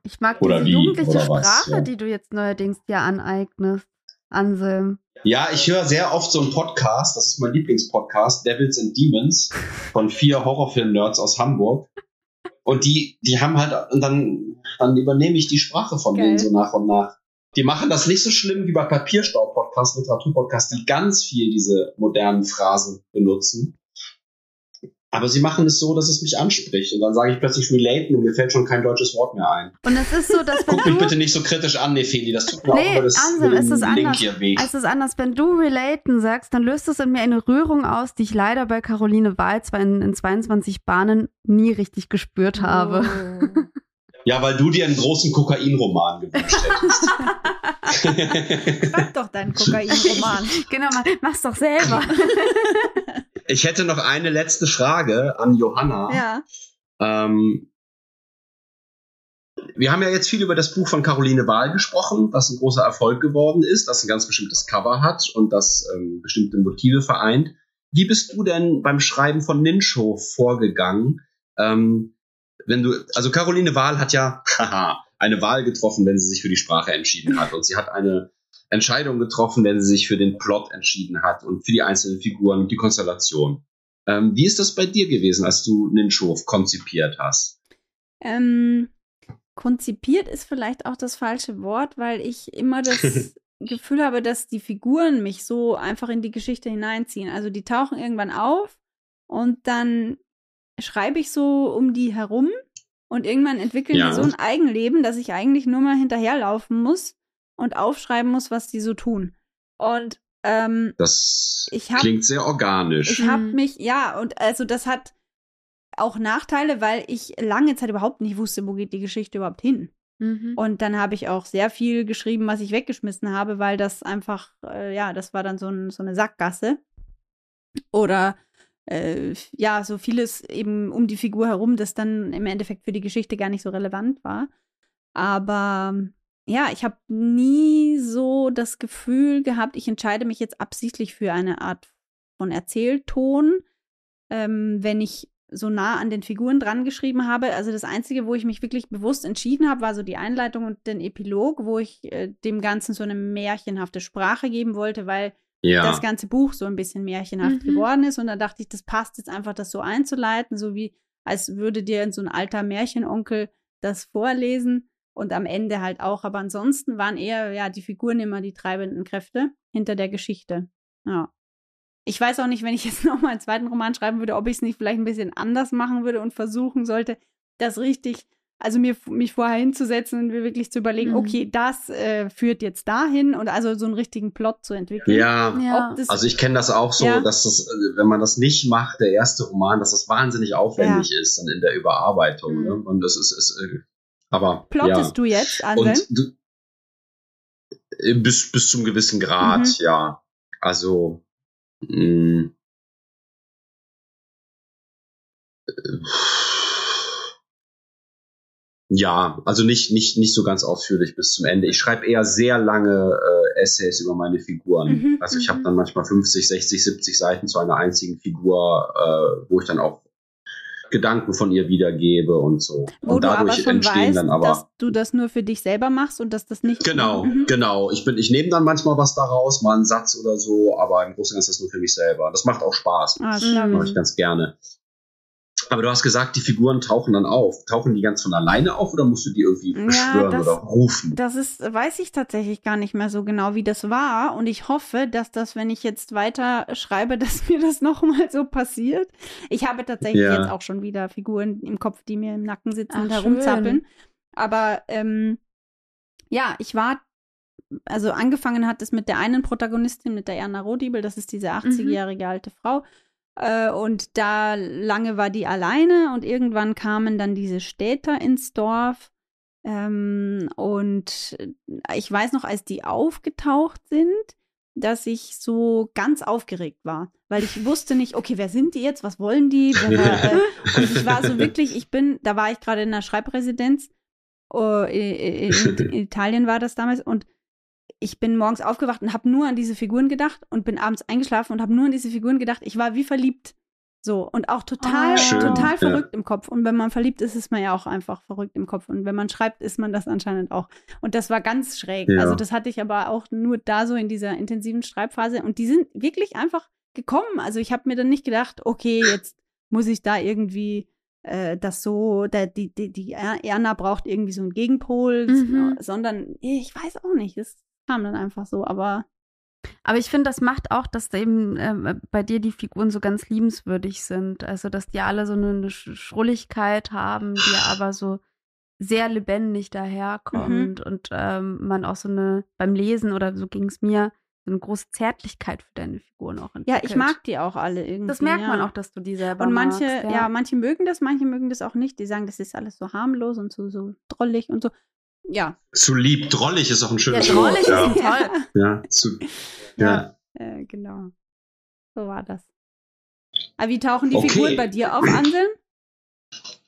Ich mag wie, jugendliche Sprache, was, ja. die du jetzt neuerdings dir aneignest, Anselm. Ja, ich höre sehr oft so einen Podcast, das ist mein Lieblingspodcast, Devils and Demons, von vier Horrorfilm-Nerds aus Hamburg. Und die, die haben halt, und dann, dann übernehme ich die Sprache von Geil. denen so nach und nach. Die machen das nicht so schlimm wie bei Papierstau-Podcasts, Literaturpodcasts, die ganz viel diese modernen Phrasen benutzen. Aber sie machen es so, dass es mich anspricht. Und dann sage ich plötzlich relaten und mir fällt schon kein deutsches Wort mehr ein. Und es ist so, dass wenn Guck mich bitte nicht so kritisch an, Nefeli. Das tut mir nee, auch das Ansem, es ist Link anders. hier weh. Es ist anders. Wenn du relaten sagst, dann löst es in mir eine Rührung aus, die ich leider bei Caroline Wahl zwar in, in 22 Bahnen nie richtig gespürt habe. Oh. Ja, weil du dir einen großen Kokainroman gewünscht hättest. Sag doch deinen *laughs* Kokainroman. genau, mach's doch selber. *laughs* Ich hätte noch eine letzte Frage an Johanna. Ja. Ähm, wir haben ja jetzt viel über das Buch von Caroline Wahl gesprochen, das ein großer Erfolg geworden ist, das ein ganz bestimmtes Cover hat und das ähm, bestimmte Motive vereint. Wie bist du denn beim Schreiben von Nincho vorgegangen? Ähm, wenn du, also Caroline Wahl hat ja *laughs* haha, eine Wahl getroffen, wenn sie sich für die Sprache entschieden hat und sie hat eine Entscheidung getroffen, wenn sie sich für den Plot entschieden hat und für die einzelnen Figuren und die Konstellation. Ähm, wie ist das bei dir gewesen, als du Ninchow konzipiert hast? Ähm, konzipiert ist vielleicht auch das falsche Wort, weil ich immer das *laughs* Gefühl habe, dass die Figuren mich so einfach in die Geschichte hineinziehen. Also die tauchen irgendwann auf und dann schreibe ich so um die herum und irgendwann entwickeln ja. die so ein Eigenleben, dass ich eigentlich nur mal hinterherlaufen muss und aufschreiben muss, was die so tun. Und ähm, das hab, klingt sehr organisch. Ich habe mhm. mich, ja, und also das hat auch Nachteile, weil ich lange Zeit überhaupt nicht wusste, wo geht die Geschichte überhaupt hin. Mhm. Und dann habe ich auch sehr viel geschrieben, was ich weggeschmissen habe, weil das einfach, äh, ja, das war dann so, ein, so eine Sackgasse. Oder äh, ja, so vieles eben um die Figur herum, das dann im Endeffekt für die Geschichte gar nicht so relevant war. Aber ja, ich habe nie so das Gefühl gehabt, ich entscheide mich jetzt absichtlich für eine Art von Erzählton, ähm, wenn ich so nah an den Figuren dran geschrieben habe. Also das Einzige, wo ich mich wirklich bewusst entschieden habe, war so die Einleitung und den Epilog, wo ich äh, dem Ganzen so eine märchenhafte Sprache geben wollte, weil ja. das ganze Buch so ein bisschen märchenhaft mhm. geworden ist. Und da dachte ich, das passt jetzt einfach, das so einzuleiten, so wie als würde dir so ein alter Märchenonkel das vorlesen und am Ende halt auch. Aber ansonsten waren eher ja die Figuren immer die treibenden Kräfte hinter der Geschichte. Ja. Ich weiß auch nicht, wenn ich jetzt *laughs* nochmal einen zweiten Roman schreiben würde, ob ich es nicht vielleicht ein bisschen anders machen würde und versuchen sollte, das richtig, also mir, mich vorher hinzusetzen und mir wirklich zu überlegen, mhm. okay, das äh, führt jetzt dahin und also so einen richtigen Plot zu entwickeln. Ja, ja. also ich kenne das auch so, ja. dass das, äh, wenn man das nicht macht, der erste Roman, dass das wahnsinnig aufwendig ja. ist dann in der Überarbeitung. Mhm. Ne? Und das ist, ist äh, aber. Plottest du jetzt, Anselm? Du, äh, bis, bis zum gewissen Grad, mhm. ja. Also Mm. Ja, also nicht, nicht, nicht so ganz ausführlich bis zum Ende. Ich schreibe eher sehr lange äh, Essays über meine Figuren. Mhm, also ich habe mhm. dann manchmal 50, 60, 70 Seiten zu einer einzigen Figur, äh, wo ich dann auch Gedanken von ihr wiedergebe und so. Wo und dadurch entstehen weißt, dann aber. Dass du das nur für dich selber machst und dass das nicht. Genau, mhm. genau. Ich bin, ich nehme dann manchmal was daraus, mal einen Satz oder so, aber im Großen und Ganzen ist das nur für mich selber. Das macht auch Spaß. Ah, das mache ich ganz gerne. Aber du hast gesagt, die Figuren tauchen dann auf. Tauchen die ganz von alleine auf oder musst du die irgendwie beschwören ja, das, oder rufen? Das ist, weiß ich tatsächlich gar nicht mehr so genau, wie das war. Und ich hoffe, dass das, wenn ich jetzt weiter schreibe, *laughs* dass mir das nochmal so passiert. Ich habe tatsächlich ja. jetzt auch schon wieder Figuren im Kopf, die mir im Nacken sitzen Ach, und herumzappeln. Schön. Aber ähm, ja, ich war also angefangen hat es mit der einen Protagonistin, mit der Erna Rodibel, das ist diese 80-jährige mhm. alte Frau, und da lange war die alleine und irgendwann kamen dann diese Städter ins Dorf. Ähm, und ich weiß noch, als die aufgetaucht sind, dass ich so ganz aufgeregt war, weil ich wusste nicht, okay, wer sind die jetzt, was wollen die? Äh, *laughs* und ich war so wirklich, ich bin, da war ich gerade in einer Schreibresidenz, oh, in, in, *laughs* Italien war das damals und ich bin morgens aufgewacht und habe nur an diese Figuren gedacht und bin abends eingeschlafen und habe nur an diese Figuren gedacht. Ich war wie verliebt. So, und auch total, oh, total verrückt ja. im Kopf. Und wenn man verliebt ist, ist man ja auch einfach verrückt im Kopf. Und wenn man schreibt, ist man das anscheinend auch. Und das war ganz schräg. Ja. Also, das hatte ich aber auch nur da so in dieser intensiven Schreibphase. Und die sind wirklich einfach gekommen. Also, ich habe mir dann nicht gedacht, okay, jetzt muss ich da irgendwie äh, das so, der, die, die, die Erna braucht irgendwie so einen Gegenpol, mhm. sondern ich weiß auch nicht. Das kam dann einfach so, aber. Aber ich finde, das macht auch, dass eben äh, bei dir die Figuren so ganz liebenswürdig sind. Also, dass die alle so eine, eine Schrulligkeit haben, die aber so sehr lebendig daherkommt mhm. und ähm, man auch so eine, beim Lesen oder so ging es mir, so eine große Zärtlichkeit für deine Figuren auch entwickelt. Ja, ich mag die auch alle irgendwie. Das merkt ja. man auch, dass du die selber Und manche, magst, ja. ja. manche mögen das, manche mögen das auch nicht. Die sagen, das ist alles so harmlos und so, so drollig und so ja. Zu lieb, drollig ist auch ein schönes ja, Wort. Ja. Ist toll. Ja, zu, ja. ja. Äh, genau. So war das. Aber wie tauchen die okay. Figuren bei dir auf, Anselm?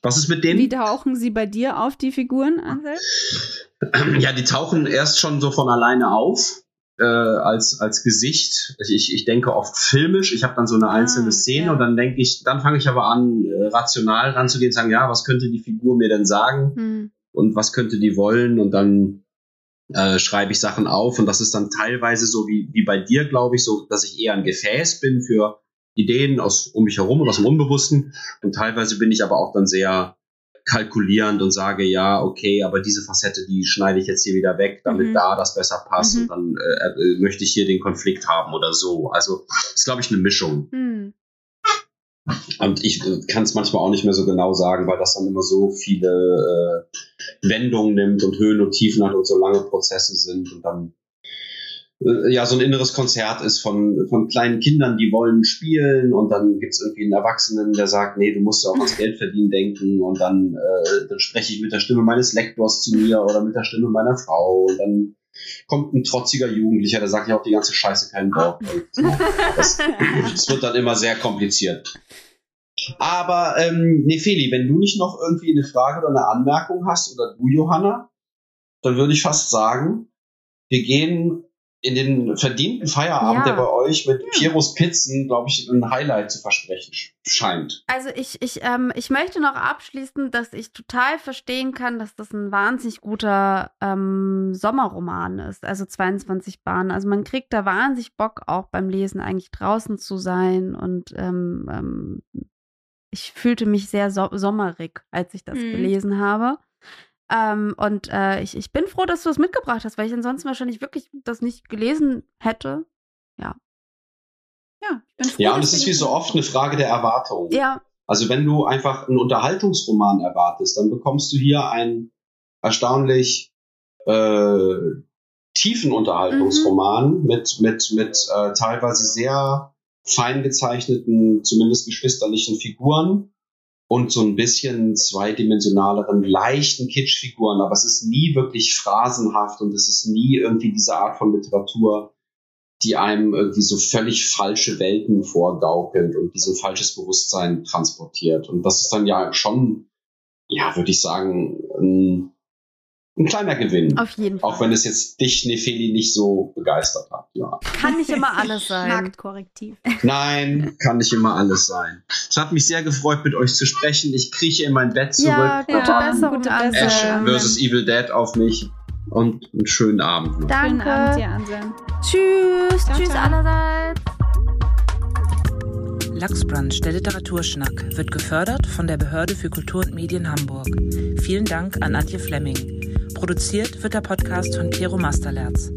Was ist mit denen? Wie tauchen sie bei dir auf, die Figuren, Anselm? *clears throat* Ja, die tauchen erst schon so von alleine auf. Äh, als, als Gesicht. Ich, ich denke oft filmisch. Ich habe dann so eine einzelne ah, Szene ja. und dann denke ich, dann fange ich aber an, äh, rational ranzugehen und sagen, ja, was könnte die Figur mir denn sagen? Hm und was könnte die wollen und dann äh, schreibe ich Sachen auf und das ist dann teilweise so wie, wie bei dir, glaube ich, so, dass ich eher ein Gefäß bin für Ideen aus um mich herum und aus dem Unbewussten und teilweise bin ich aber auch dann sehr kalkulierend und sage, ja, okay, aber diese Facette, die schneide ich jetzt hier wieder weg, damit mhm. da das besser passt mhm. und dann äh, äh, möchte ich hier den Konflikt haben oder so. Also ist, glaube ich, eine Mischung. Mhm. Und ich äh, kann es manchmal auch nicht mehr so genau sagen, weil das dann immer so viele äh, Wendungen nimmt und Höhen und Tiefen hat und so lange Prozesse sind und dann äh, ja so ein inneres Konzert ist von, von kleinen Kindern, die wollen spielen und dann gibt es irgendwie einen Erwachsenen, der sagt, nee, du musst ja auch ans Geld verdienen denken und dann, äh, dann spreche ich mit der Stimme meines Lektors zu mir oder mit der Stimme meiner Frau und dann kommt ein trotziger Jugendlicher, der sagt ja auch die ganze Scheiße keinen Bock. Das, das wird dann immer sehr kompliziert. Aber ähm, Nefeli, wenn du nicht noch irgendwie eine Frage oder eine Anmerkung hast oder du, Johanna, dann würde ich fast sagen, wir gehen in den verdienten Feierabend, Ja. der bei euch mit Pieros Pizzen, glaube ich, ein Highlight zu versprechen sch- scheint. Also ich, ich, ähm, ich möchte noch abschließen, dass ich total verstehen kann, dass das ein wahnsinnig guter ähm, Sommerroman ist, also 22 Bahnen. Also man kriegt da wahnsinnig Bock, auch beim Lesen eigentlich draußen zu sein. Und ähm, ähm, ich fühlte mich sehr so sommerig, als ich das Mhm. gelesen habe. Ähm, und äh, ich, ich bin froh, dass du es mitgebracht hast, weil ich ansonsten wahrscheinlich wirklich das nicht gelesen hätte. Ja, ich bin froh, Ja, und es ist wie so das- oft eine Frage der Erwartung. Ja, Also wenn du einfach einen Unterhaltungsroman erwartest, dann bekommst du hier einen erstaunlich äh, tiefen Unterhaltungsroman mit, mit, mit äh, teilweise sehr fein gezeichneten, zumindest geschwisterlichen Figuren und so ein bisschen zweidimensionaleren, leichten Kitschfiguren, aber es ist nie wirklich phrasenhaft und es ist nie irgendwie diese Art von Literatur, die einem irgendwie so völlig falsche Welten vorgaukelt und die so ein falsches Bewusstsein transportiert. Und das ist dann ja schon, ja, würde ich sagen, ein, ein kleiner Gewinn. auf jeden Fall. Auch wenn es jetzt dich, Nefeli, nicht so begeistert hat. Ja. Kann nicht immer alles sein. Marktkorrektiv. Nein, kann nicht immer alles sein. Es hat mich sehr gefreut, mit euch zu sprechen. Ich krieche in mein Bett zurück. Ja, gute Ja, Besserung, gute Anselm. Ash Besserung. versus Evil Dead auf mich. Und einen schönen Abend noch. Schönen Danke. Abend, dir, Anselm. Tschüss. Ciao, Tschüss ciao. allerseits. Lachsbrunch, der Literaturschnack, wird gefördert von der Behörde für Kultur und Medien Hamburg. Vielen Dank an Antje Flemming. Produziert wird der Podcast von Piero Masterlerz.